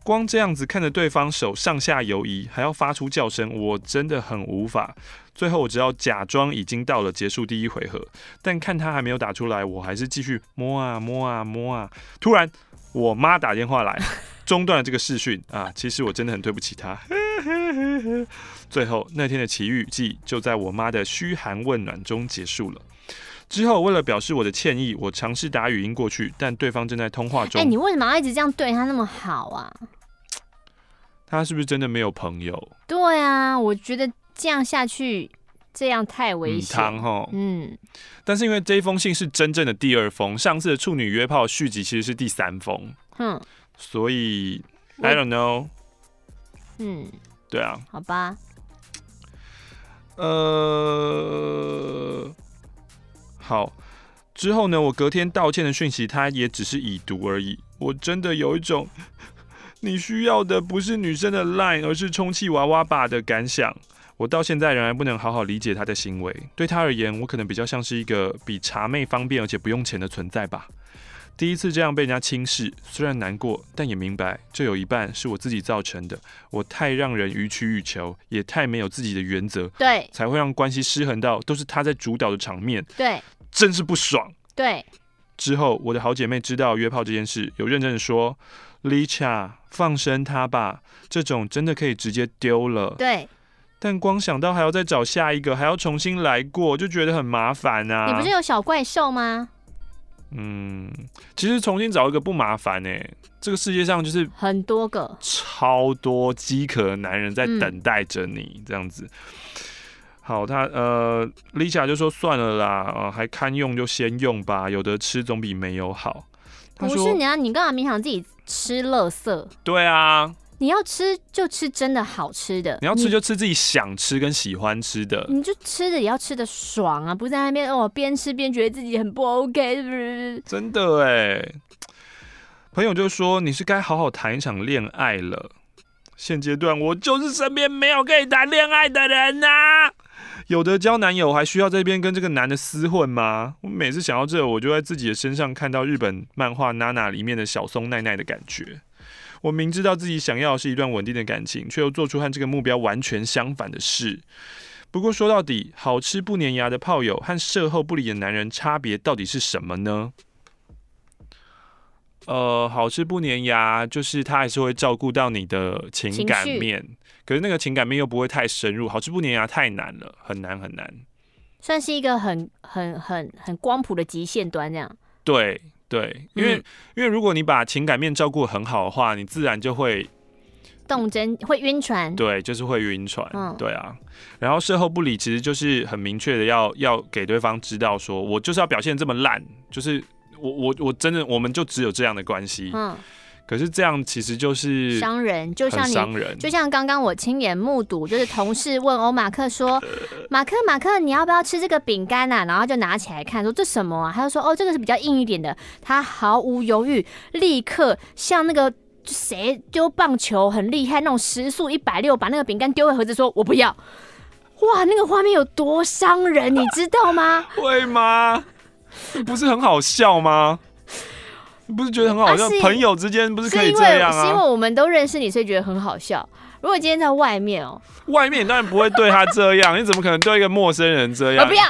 光这样子看着对方手上下游移，还要发出叫声，我真的很无法。最后我只要假装已经到了结束第一回合，但看他还没有打出来，我还是继续摸啊摸啊摸啊。突然，我妈打电话来，中断了这个视讯啊。其实我真的很对不起她。最后那天的奇遇记就在我妈的嘘寒问暖中结束了。之后，为了表示我的歉意，我尝试打语音过去，但对方正在通话中。哎、欸，你为什么要一直这样对他那么好啊？他是不是真的没有朋友？对啊，我觉得这样下去，这样太危险。嗯。但是因为这一封信是真正的第二封，上次的处女约炮续集其实是第三封。嗯。所以，I don't know。嗯。对啊。好吧。呃。好，之后呢，我隔天道歉的讯息，他也只是已读而已。我真的有一种，你需要的不是女生的 line，而是充气娃娃吧的感想。我到现在仍然不能好好理解他的行为。对他而言，我可能比较像是一个比茶妹方便而且不用钱的存在吧。第一次这样被人家轻视，虽然难过，但也明白这有一半是我自己造成的。我太让人予取予求，也太没有自己的原则，对，才会让关系失衡到都是他在主导的场面，对。真是不爽。对，之后我的好姐妹知道约炮这件事，有认真的说：“Licha，放生他吧，这种真的可以直接丢了。”对。但光想到还要再找下一个，还要重新来过，就觉得很麻烦啊。你不是有小怪兽吗？嗯，其实重新找一个不麻烦呢、欸。这个世界上就是很多个，超多饥渴的男人在等待着你，嗯、这样子。好，他呃，Lisa 就说算了啦，呃，还堪用就先用吧，有的吃总比没有好。不是你啊，你干嘛勉强自己吃垃圾？对啊，你要吃就吃真的好吃的，你要吃就吃自己想吃跟喜欢吃的，你，你就吃的也要吃的爽啊，不在那边哦边吃边觉得自己很不 OK，是不是？真的哎，朋友就说你是该好好谈一场恋爱了。现阶段我就是身边没有可以谈恋爱的人呐、啊。有的交男友还需要这边跟这个男的厮混吗？我每次想到这，我就在自己的身上看到日本漫画《娜娜》里面的小松奈奈的感觉。我明知道自己想要的是一段稳定的感情，却又做出和这个目标完全相反的事。不过说到底，好吃不粘牙的炮友和射后不理的男人差别到底是什么呢？呃，好吃不粘牙，就是他还是会照顾到你的情感面。可是那个情感面又不会太深入，好吃不粘牙太难了，很难很难，算是一个很很很很光谱的极限端这样。对对，因为、嗯、因为如果你把情感面照顾很好的话，你自然就会动真会晕船。对，就是会晕船。嗯，对啊。然后事后不理，其实就是很明确的要要给对方知道，说我就是要表现这么烂，就是我我我真的我们就只有这样的关系。嗯。可是这样其实就是伤人，就像你，就像刚刚我亲眼目睹，就是同事问欧马克说：“马克，马克，你要不要吃这个饼干啊？”然后就拿起来看，说：“这什么啊？”他就说：“哦，这个是比较硬一点的。”他毫无犹豫，立刻像那个谁丢棒球很厉害那种时速一百六，把那个饼干丢回盒子，说：“我不要。”哇，那个画面有多伤人，你知道吗？会吗？不是很好笑吗？不是觉得很好笑？啊、朋友之间不是可以这样啊？是因为我们都认识你，所以觉得很好笑。如果今天在外面哦、喔，外面你当然不会对他这样，你怎么可能对一个陌生人这样？我不要，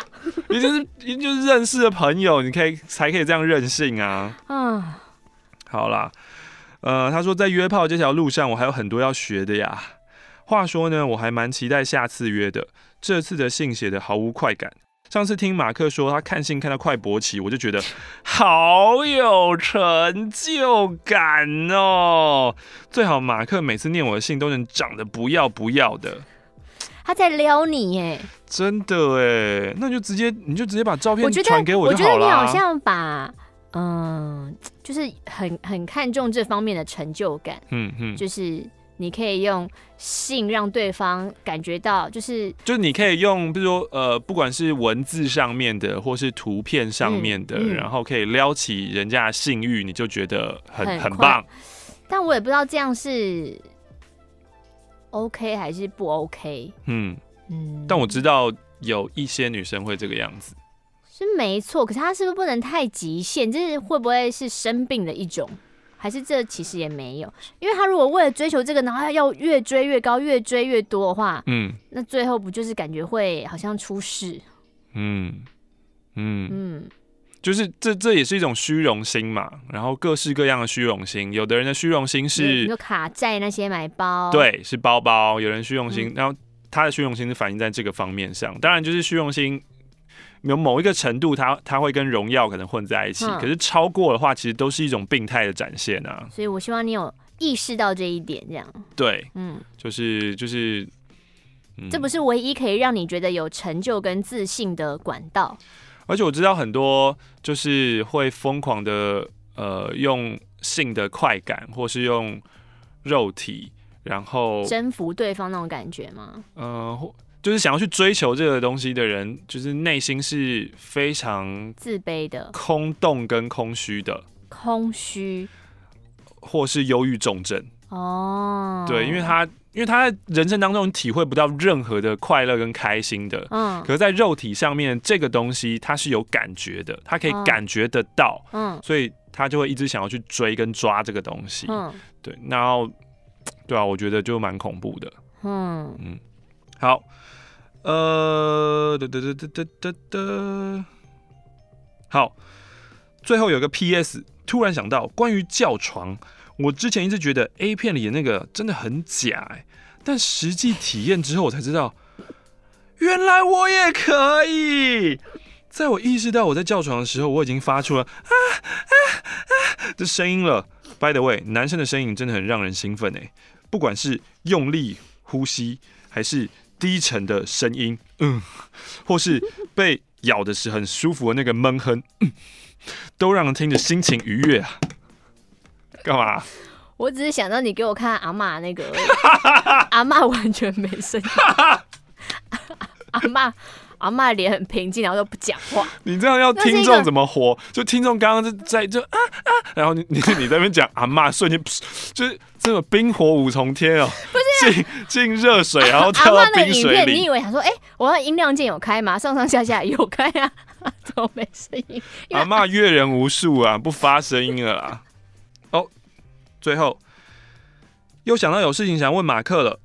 你就是你就是认识的朋友，你可以才可以这样任性啊。嗯，好啦，呃，他说在约炮这条路上，我还有很多要学的呀。话说呢，我还蛮期待下次约的。这次的信写的毫无快感。上次听马克说他看信看到快勃起，我就觉得 好有成就感哦。最好马克每次念我的信都能长得不要不要的。他在撩你耶，真的哎，那你就直接你就直接把照片传给我就好了。我觉得你好像把嗯，就是很很看重这方面的成就感。嗯嗯，就是。你可以用性让对方感觉到，就是就是你可以用，比如说呃，不管是文字上面的，或是图片上面的，嗯嗯、然后可以撩起人家的性欲，你就觉得很很，很棒。但我也不知道这样是 OK 还是不 OK。嗯嗯，但我知道有一些女生会这个样子，是没错。可是她是不是不能太极限？就是会不会是生病的一种？还是这其实也没有，因为他如果为了追求这个，然后要越追越高，越追越多的话，嗯，那最后不就是感觉会好像出事？嗯嗯嗯，就是这这也是一种虚荣心嘛。然后各式各样的虚荣心，有的人的虚荣心是就卡债那些买包，对，是包包。有人虚荣心，嗯、然后他的虚荣心是反映在这个方面上。当然，就是虚荣心。有某一个程度他，他他会跟荣耀可能混在一起，嗯、可是超过的话，其实都是一种病态的展现啊。所以我希望你有意识到这一点，这样。对，嗯，就是就是，嗯、这不是唯一可以让你觉得有成就跟自信的管道。而且我知道很多就是会疯狂的呃用性的快感，或是用肉体，然后征服对方那种感觉吗？嗯、呃。就是想要去追求这个东西的人，就是内心是非常自卑的、空洞跟空虚的。空虚，或是忧郁重症。哦，对，因为他因为他在人生当中体会不到任何的快乐跟开心的。嗯。可是，在肉体上面，这个东西他是有感觉的，他可以感觉得到。嗯。所以他就会一直想要去追跟抓这个东西。嗯。对，然后，对啊，我觉得就蛮恐怖的。嗯嗯。好。呃，得得得得得得得，好，最后有个 PS，突然想到关于叫床，我之前一直觉得 A 片里的那个真的很假哎，但实际体验之后我才知道，原来我也可以。在我意识到我在叫床的时候，我已经发出了啊啊啊的声音了。By the way，男生的声音真的很让人兴奋哎，不管是用力呼吸还是。低沉的声音，嗯，或是被咬的时候很舒服的那个闷哼，嗯，都让人听着心情愉悦啊。干嘛？我只是想到你给我看阿妈那个，阿妈完全没声音，阿嬷。阿嬷脸很平静，然后都不讲话。你这样要听众怎么活？就听众刚刚在就啊啊，然后你你 你在那边讲阿嬷，瞬间就是这个冰火五重天哦，不是进进热水，然后跳到冰水里。你以为想说，哎、欸，我的音量键有开吗？上上下下有开啊，怎么没声音？阿嬷阅人无数啊，不发声音了啦。哦，最后又想到有事情想问马克了，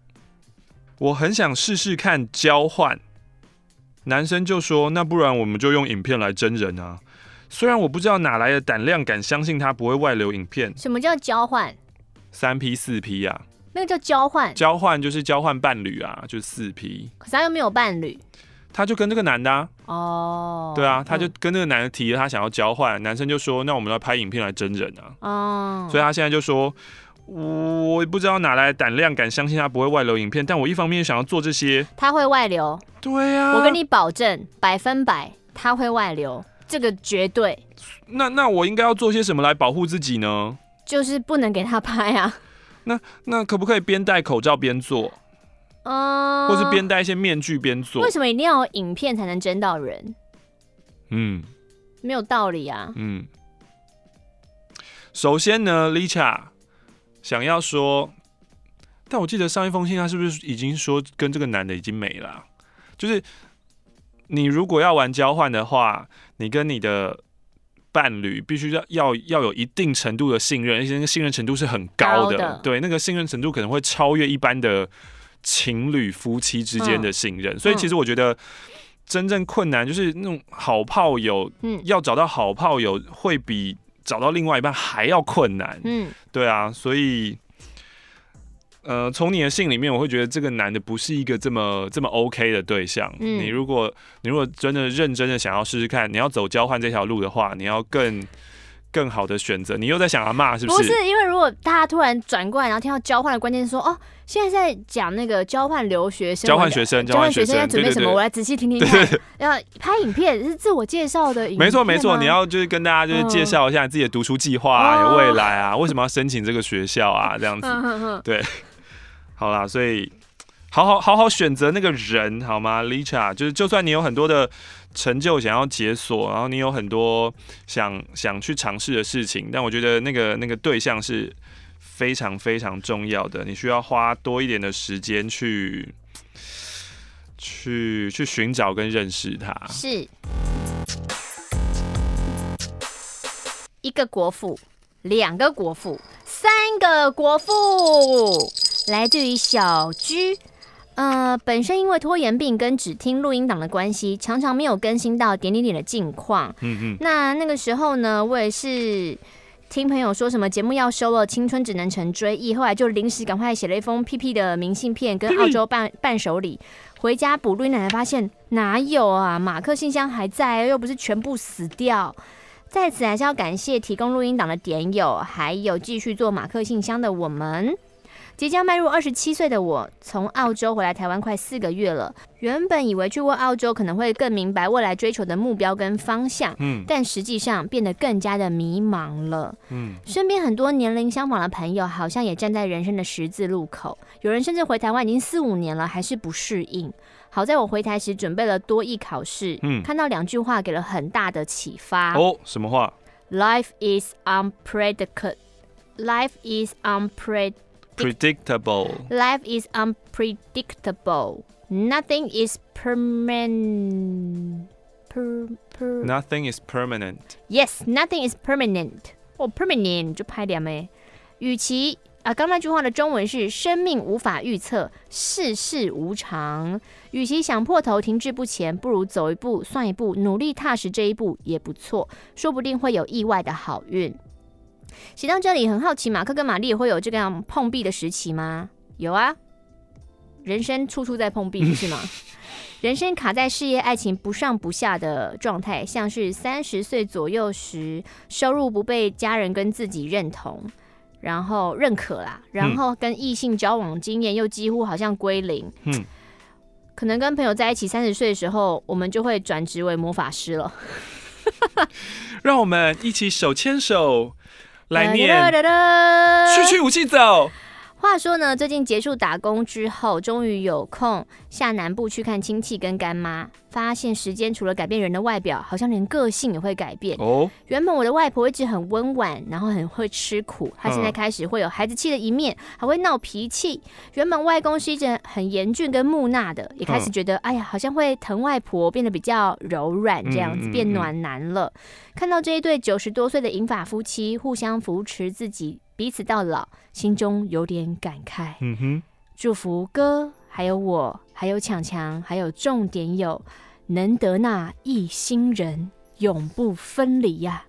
我很想试试看交换。男生就说：“那不然我们就用影片来真人啊！”虽然我不知道哪来的胆量敢相信他不会外流影片。什么叫交换？三 P 四 P 啊？那个叫交换？交换就是交换伴侣啊，就是四 P。可是他又没有伴侣，他就跟这个男的啊。哦。对啊，他就跟那个男的提了他想要交换，嗯、男生就说：“那我们要拍影片来真人啊！”哦。所以他现在就说。我也不知道哪来的胆量，敢相信他不会外流影片。但我一方面想要做这些，他会外流。对呀、啊，我跟你保证，百分百他会外流，这个绝对。那那我应该要做些什么来保护自己呢？就是不能给他拍啊。那那可不可以边戴口罩边做？嗯，或是边戴一些面具边做？为什么一定要有影片才能征到人？嗯，没有道理啊。嗯，首先呢，Licha。想要说，但我记得上一封信他是不是已经说跟这个男的已经没了啊？就是你如果要玩交换的话，你跟你的伴侣必须要要要有一定程度的信任，而且那个信任程度是很高的，高的。对，那个信任程度可能会超越一般的情侣夫妻之间的信任，嗯、所以其实我觉得真正困难就是那种好炮友，嗯，要找到好炮友会比找到另外一半还要困难，嗯，对啊，所以。呃，从你的信里面，我会觉得这个男的不是一个这么这么 OK 的对象。嗯，你如果你如果真的认真的想要试试看，你要走交换这条路的话，你要更更好的选择。你又在想要骂是不是？不是，因为如果大家突然转过来，然后听到交换的关键说，哦，现在在讲那个交换留学生，交换学生，交换学生在准备什么？我来仔细听听看。要拍影片是自我介绍的影片，没错没错，你要就是跟大家就是介绍一下自己的读书计划啊，有未来啊，为什么要申请这个学校啊，这样子，对。好啦，所以好好好好选择那个人，好吗？Licha，就是就算你有很多的成就想要解锁，然后你有很多想想去尝试的事情，但我觉得那个那个对象是非常非常重要的，你需要花多一点的时间去去去寻找跟认识他。是一个国父，两个国父，三个国父。来自于小居，呃，本身因为拖延病跟只听录音档的关系，常常没有更新到点点点的近况。嗯嗯。那那个时候呢，我也是听朋友说什么节目要收了，青春只能成追忆，后来就临时赶快写了一封屁屁的明信片跟澳洲伴伴手礼，回家补录音，奶奶发现哪有啊，马克信箱还在，又不是全部死掉。在此还是要感谢提供录音档的点友，还有继续做马克信箱的我们。即将迈入二十七岁的我，从澳洲回来台湾快四个月了。原本以为去过澳洲可能会更明白未来追求的目标跟方向，嗯，但实际上变得更加的迷茫了。嗯，身边很多年龄相仿的朋友，好像也站在人生的十字路口。有人甚至回台湾已经四五年了，还是不适应。好在我回台时准备了多艺考试，嗯，看到两句话给了很大的启发。哦，什么话？Life is unpredictable. Life is unpredictable. Predictable. Life is unpredictable. Nothing is permanent. Per, per. Nothing is permanent. Yes, nothing is permanent. 哦、oh,，permanent 就拍点没？与其啊，刚那句话的中文是“生命无法预测，世事无常”。与其想破头停滞不前，不如走一步算一步，努力踏实这一步也不错，说不定会有意外的好运。写到这里，很好奇，马克跟玛丽也会有这个样碰壁的时期吗？有啊，人生处处在碰壁，不是吗？人生卡在事业、爱情不上不下的状态，像是三十岁左右时，收入不被家人跟自己认同，然后认可啦，然后跟异性交往经验又几乎好像归零。嗯，可能跟朋友在一起三十岁的时候，我们就会转职为魔法师了。让我们一起手牵手。来念，去去武器走。话说呢，最近结束打工之后，终于有空下南部去看亲戚跟干妈。发现时间除了改变人的外表，好像连个性也会改变。哦，原本我的外婆一直很温婉，然后很会吃苦，她现在开始会有孩子气的一面，还会闹脾气。原本外公是一直很严峻跟木讷的，也开始觉得哎呀，好像会疼外婆，变得比较柔软，这样子变暖男了。看到这一对九十多岁的银发夫妻互相扶持自己彼此到老，心中有点感慨。嗯哼，祝福哥，还有我，还有强强，还有重点有能得那一心人，永不分离呀、啊。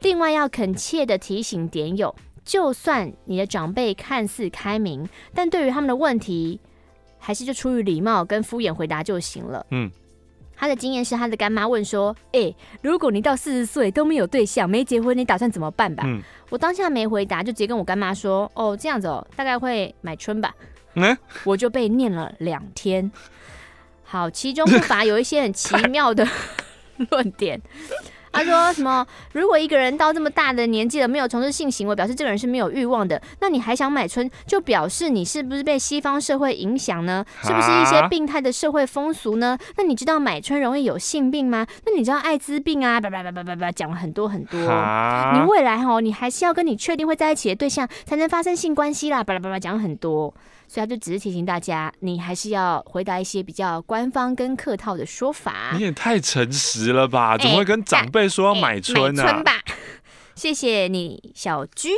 另外要恳切的提醒点友，就算你的长辈看似开明，但对于他们的问题，还是就出于礼貌跟敷衍回答就行了。嗯。他的经验是，他的干妈问说：“哎、欸，如果你到四十岁都没有对象，没结婚，你打算怎么办吧？”嗯、我当下没回答，就直接跟我干妈说：“哦，这样子哦，大概会买春吧。嗯”我就被念了两天。好，其中不乏有一些很奇妙的 论点。他说什么？如果一个人到这么大的年纪了，没有从事性行为，表示这个人是没有欲望的。那你还想买春，就表示你是不是被西方社会影响呢？是不是一些病态的社会风俗呢？那你知道买春容易有性病吗？那你知道艾滋病啊？叭叭叭叭叭叭，讲了很多很多。你未来哦，你还是要跟你确定会在一起的对象才能发生性关系啦。叭叭叭叭，讲了很多。所以他就只是提醒大家，你还是要回答一些比较官方跟客套的说法。你也太诚实了吧？怎么会跟长辈说要买春呢、啊？买春吧，谢谢你，小居。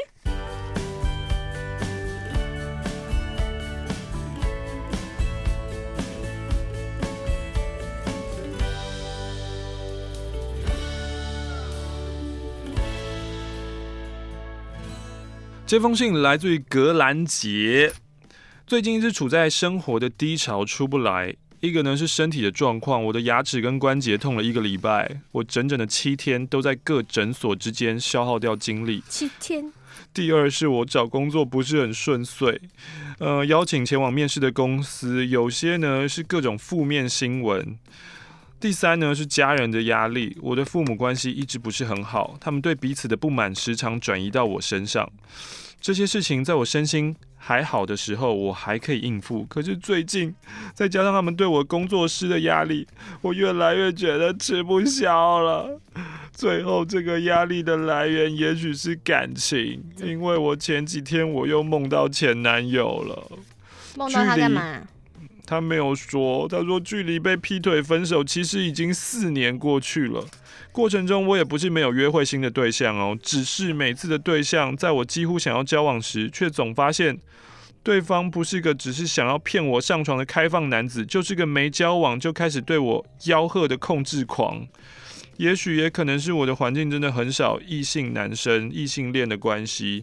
这封信来自于格兰杰，最近一直处在生活的低潮出不来。一个呢是身体的状况，我的牙齿跟关节痛了一个礼拜，我整整的七天都在各诊所之间消耗掉精力。七天。第二是我找工作不是很顺遂，呃，邀请前往面试的公司有些呢是各种负面新闻。第三呢是家人的压力，我的父母关系一直不是很好，他们对彼此的不满时常转移到我身上。这些事情在我身心还好的时候，我还可以应付。可是最近，再加上他们对我工作室的压力，我越来越觉得吃不消了。最后，这个压力的来源也许是感情，因为我前几天我又梦到前男友了。梦到他干嘛？他没有说，他说距离被劈腿分手其实已经四年过去了。过程中我也不是没有约会新的对象哦，只是每次的对象在我几乎想要交往时，却总发现对方不是个只是想要骗我上床的开放男子，就是个没交往就开始对我吆喝的控制狂。也许也可能是我的环境真的很少异性男生、异性恋的关系，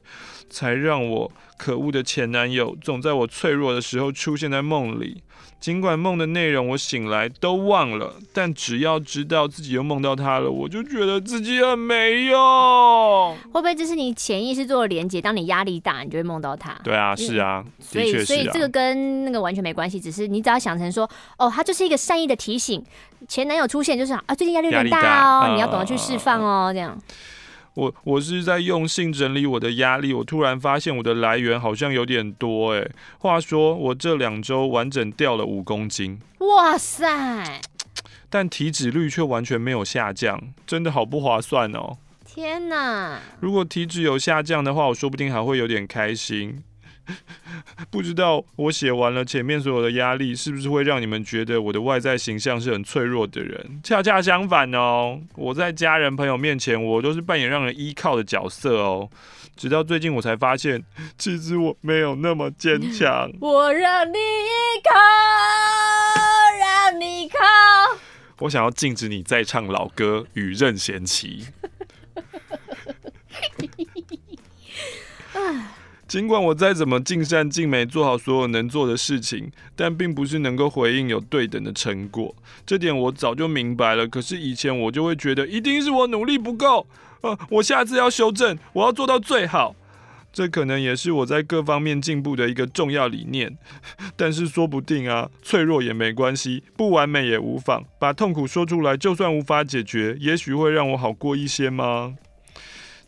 才让我可恶的前男友总在我脆弱的时候出现在梦里。尽管梦的内容我醒来都忘了，但只要知道自己又梦到他了，我就觉得自己很没用。会不会这是你潜意识做的连接？当你压力大，你就会梦到他。对啊，是啊，所以、啊、所以这个跟那个完全没关系，只是你只要想成说，哦，他就是一个善意的提醒，前男友出现就是啊，最近压力有点大哦，大你要懂得去释放哦，呃、这样。我我是在用心整理我的压力，我突然发现我的来源好像有点多哎。话说我这两周完整掉了五公斤，哇塞！但体脂率却完全没有下降，真的好不划算哦。天哪！如果体脂有下降的话，我说不定还会有点开心。不知道我写完了前面所有的压力，是不是会让你们觉得我的外在形象是很脆弱的人？恰恰相反哦，我在家人朋友面前，我都是扮演让人依靠的角色哦。直到最近，我才发现，其实我没有那么坚强。我让你依靠，让你靠。我想要禁止你再唱老歌《与任贤齐》。尽管我再怎么尽善尽美做好所有能做的事情，但并不是能够回应有对等的成果。这点我早就明白了。可是以前我就会觉得，一定是我努力不够，呃，我下次要修正，我要做到最好。这可能也是我在各方面进步的一个重要理念。但是说不定啊，脆弱也没关系，不完美也无妨。把痛苦说出来，就算无法解决，也许会让我好过一些吗？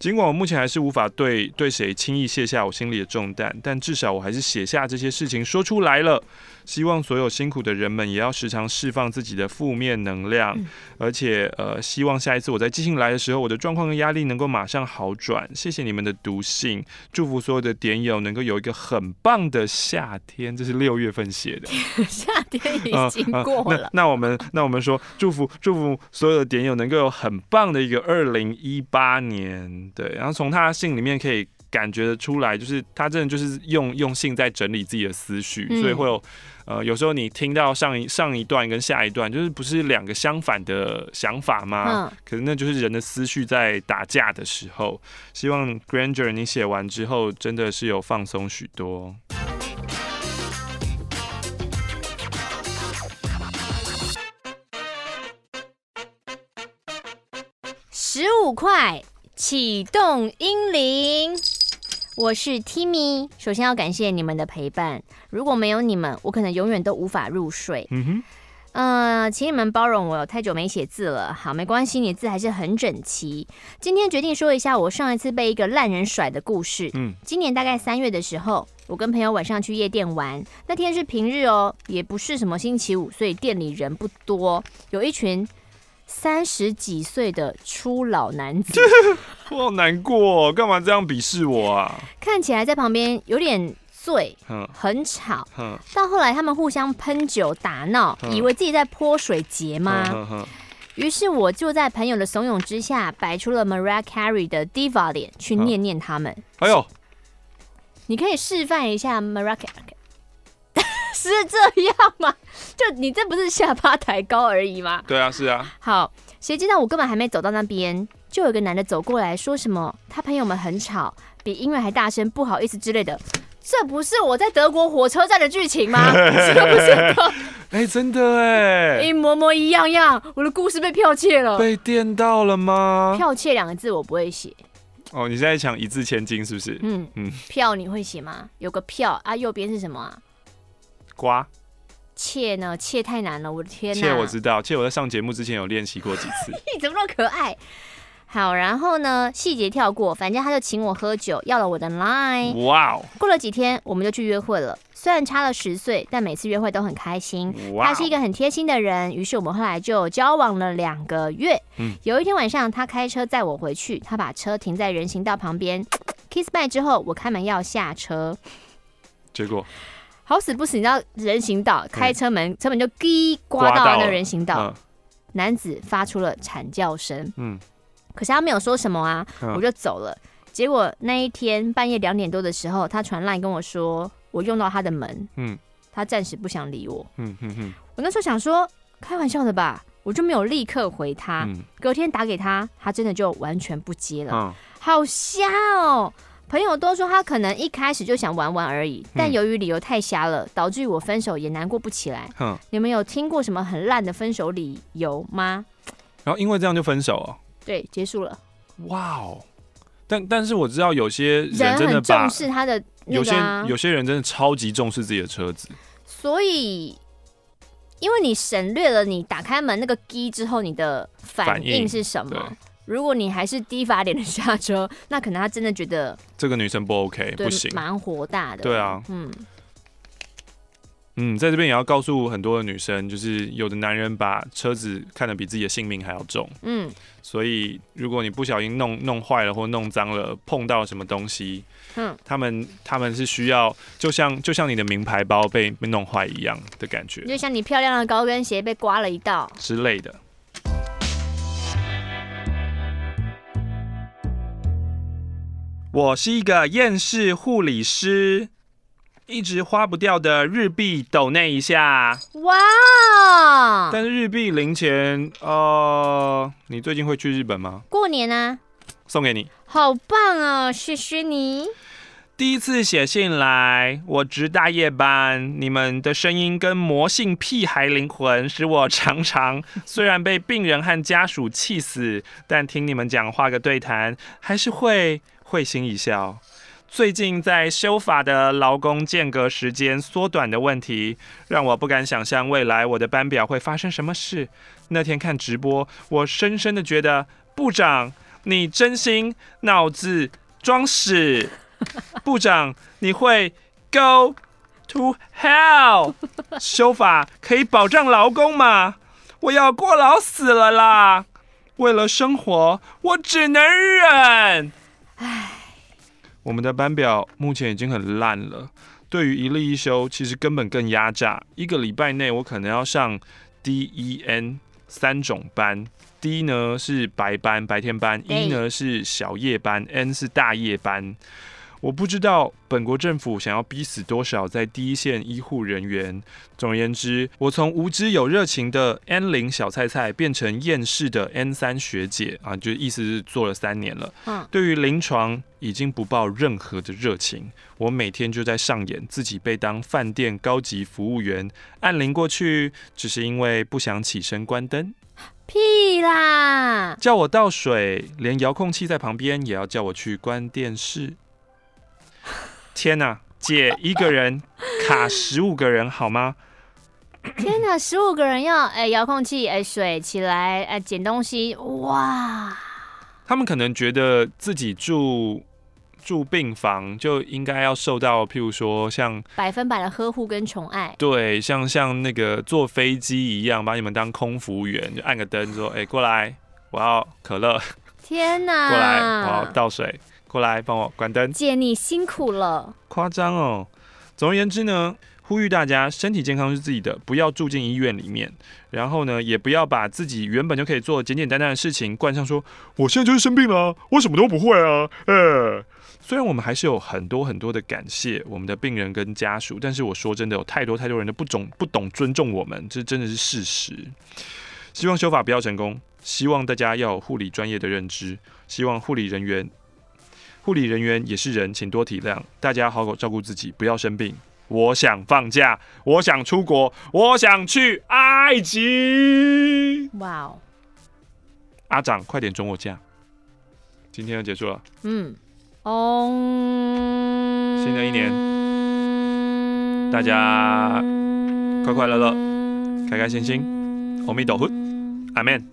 尽管我目前还是无法对对谁轻易卸下我心里的重担，但至少我还是写下这些事情说出来了。希望所有辛苦的人们也要时常释放自己的负面能量，嗯、而且呃，希望下一次我在寄信来的时候，我的状况跟压力能够马上好转。谢谢你们的读信，祝福所有的点友能够有一个很棒的夏天。这是六月份写的，夏天已经过了。呃呃、那那我们那我们说，祝福祝福所有的点友能够有很棒的一个二零一八年。对，然后从他的信里面可以感觉得出来，就是他真的就是用用性在整理自己的思绪，嗯、所以会有。呃，有时候你听到上一上一段跟下一段，就是不是两个相反的想法吗？嗯，可是那就是人的思绪在打架的时候。希望 Granger 你写完之后，真的是有放松许多。十五块启动英铃。我是 Timmy，首先要感谢你们的陪伴。如果没有你们，我可能永远都无法入睡。嗯哼，呃，请你们包容我，太久没写字了。好，没关系，你的字还是很整齐。今天决定说一下我上一次被一个烂人甩的故事。嗯，今年大概三月的时候，我跟朋友晚上去夜店玩，那天是平日哦，也不是什么星期五，所以店里人不多，有一群。三十几岁的初老男子，我好难过，干嘛这样鄙视我啊？看起来在旁边有点醉，很吵。到后来他们互相喷酒打闹，以为自己在泼水节吗？于是我就在朋友的怂恿之下，摆出了 Mariah Carey 的 Diva 脸去念念他们。哎呦，你可以示范一下 Mariah Carey 是这样吗？就你这不是下巴抬高而已吗？对啊，是啊。好，谁知道我根本还没走到那边，就有个男的走过来说什么他朋友们很吵，比音乐还大声，不好意思之类的。这不是我在德国火车站的剧情吗？是不是？哎、欸，真的哎，一模模一样样。我的故事被剽窃了，被电到了吗？剽窃两个字我不会写。哦，你现在讲一字千金是不是？嗯嗯。票你会写吗？有个票啊，右边是什么啊？瓜。窃呢？切太难了，我的天哪！窃我知道，切我在上节目之前有练习过几次。你怎么那么可爱？好，然后呢？细节跳过，反正他就请我喝酒，要了我的 line。哇哦！过了几天，我们就去约会了。虽然差了十岁，但每次约会都很开心。Wow 他是一个很贴心的人，于是我们后来就交往了两个月。嗯，有一天晚上，他开车载我回去，他把车停在人行道旁边，kiss bye 之后，我开门要下车，结果好死不死，你知道人行道开车门，嗯、车门就滴刮到了那人行道，嗯、男子发出了惨叫声。嗯。可是他没有说什么啊，我就走了。结果那一天半夜两点多的时候，他传 LINE 跟我说，我用到他的门，嗯，他暂时不想理我，嗯嗯嗯。我那时候想说，开玩笑的吧，我就没有立刻回他。隔天打给他，他真的就完全不接了，好瞎哦。朋友都说他可能一开始就想玩玩而已，但由于理由太瞎了，导致于我分手也难过不起来。你们有听过什么很烂的分手理由吗？然后因为这样就分手了。对，结束了。哇哦！但但是我知道有些人真的很重视他的那个、啊，有些有些人真的超级重视自己的车子。所以，因为你省略了你打开门那个 key 之后，你的反应是什么？如果你还是低法点的下车，那可能他真的觉得这个女生不 OK，不行，蛮火大的。对啊，嗯。嗯，在这边也要告诉很多的女生，就是有的男人把车子看得比自己的性命还要重。嗯，所以如果你不小心弄弄坏了或弄脏了，碰到什么东西，嗯，他们他们是需要，就像就像你的名牌包被被弄坏一样的感觉，就像你漂亮的高跟鞋被刮了一道之类的。我是一个厌世护理师。一直花不掉的日币抖那一下，哇！但是日币零钱，呃，你最近会去日本吗？过年啊，送给你，好棒啊，谢谢你。第一次写信来，我值大夜班，你们的声音跟魔性屁孩灵魂，使我常常虽然被病人和家属气死，但听你们讲话个对谈，还是会会心一笑。最近在修法的劳工间隔时间缩短的问题，让我不敢想象未来我的班表会发生什么事。那天看直播，我深深的觉得，部长，你真心脑子装屎。部长，你会 go to hell？修法可以保障劳工吗？我要过劳死了啦！为了生活，我只能忍。唉。我们的班表目前已经很烂了，对于一例一休，其实根本更压榨。一个礼拜内，我可能要上 D、E、N 三种班。D 呢是白班，白天班；E 呢是小夜班；N 是大夜班。我不知道本国政府想要逼死多少在第一线医护人员。总而言之，我从无知有热情的 N 零小菜菜变成厌世的 N 三学姐啊，就意思是做了三年了。嗯，对于临床已经不抱任何的热情。我每天就在上演自己被当饭店高级服务员按铃过去，只是因为不想起身关灯。屁啦！叫我倒水，连遥控器在旁边也要叫我去关电视。天哪，姐一个人卡十五个人好吗？天哪，十五个人要哎遥控器哎水起来哎捡东西哇！他们可能觉得自己住住病房就应该要受到譬如说像百分百的呵护跟宠爱，对，像像那个坐飞机一样把你们当空服员，就按个灯说哎过来，我要可乐。天哪，过来我要倒水。过来帮我关灯，姐你辛苦了。夸张哦，总而言之呢，呼吁大家身体健康是自己的，不要住进医院里面。然后呢，也不要把自己原本就可以做简简单单的事情冠上说，我现在就是生病了啊，我什么都不会啊。呃，虽然我们还是有很多很多的感谢我们的病人跟家属，但是我说真的，有太多太多人都不懂不懂尊重我们，这真的是事实。希望修法不要成功，希望大家要有护理专业的认知，希望护理人员。护理人员也是人，请多体谅。大家好好照顾自己，不要生病。我想放假，我想出国，我想去埃及。哇哦！阿长，快点准我假。今天就结束了。嗯。哦。新的一年，大家快快乐乐，开开心心。阿弥陀佛，阿门。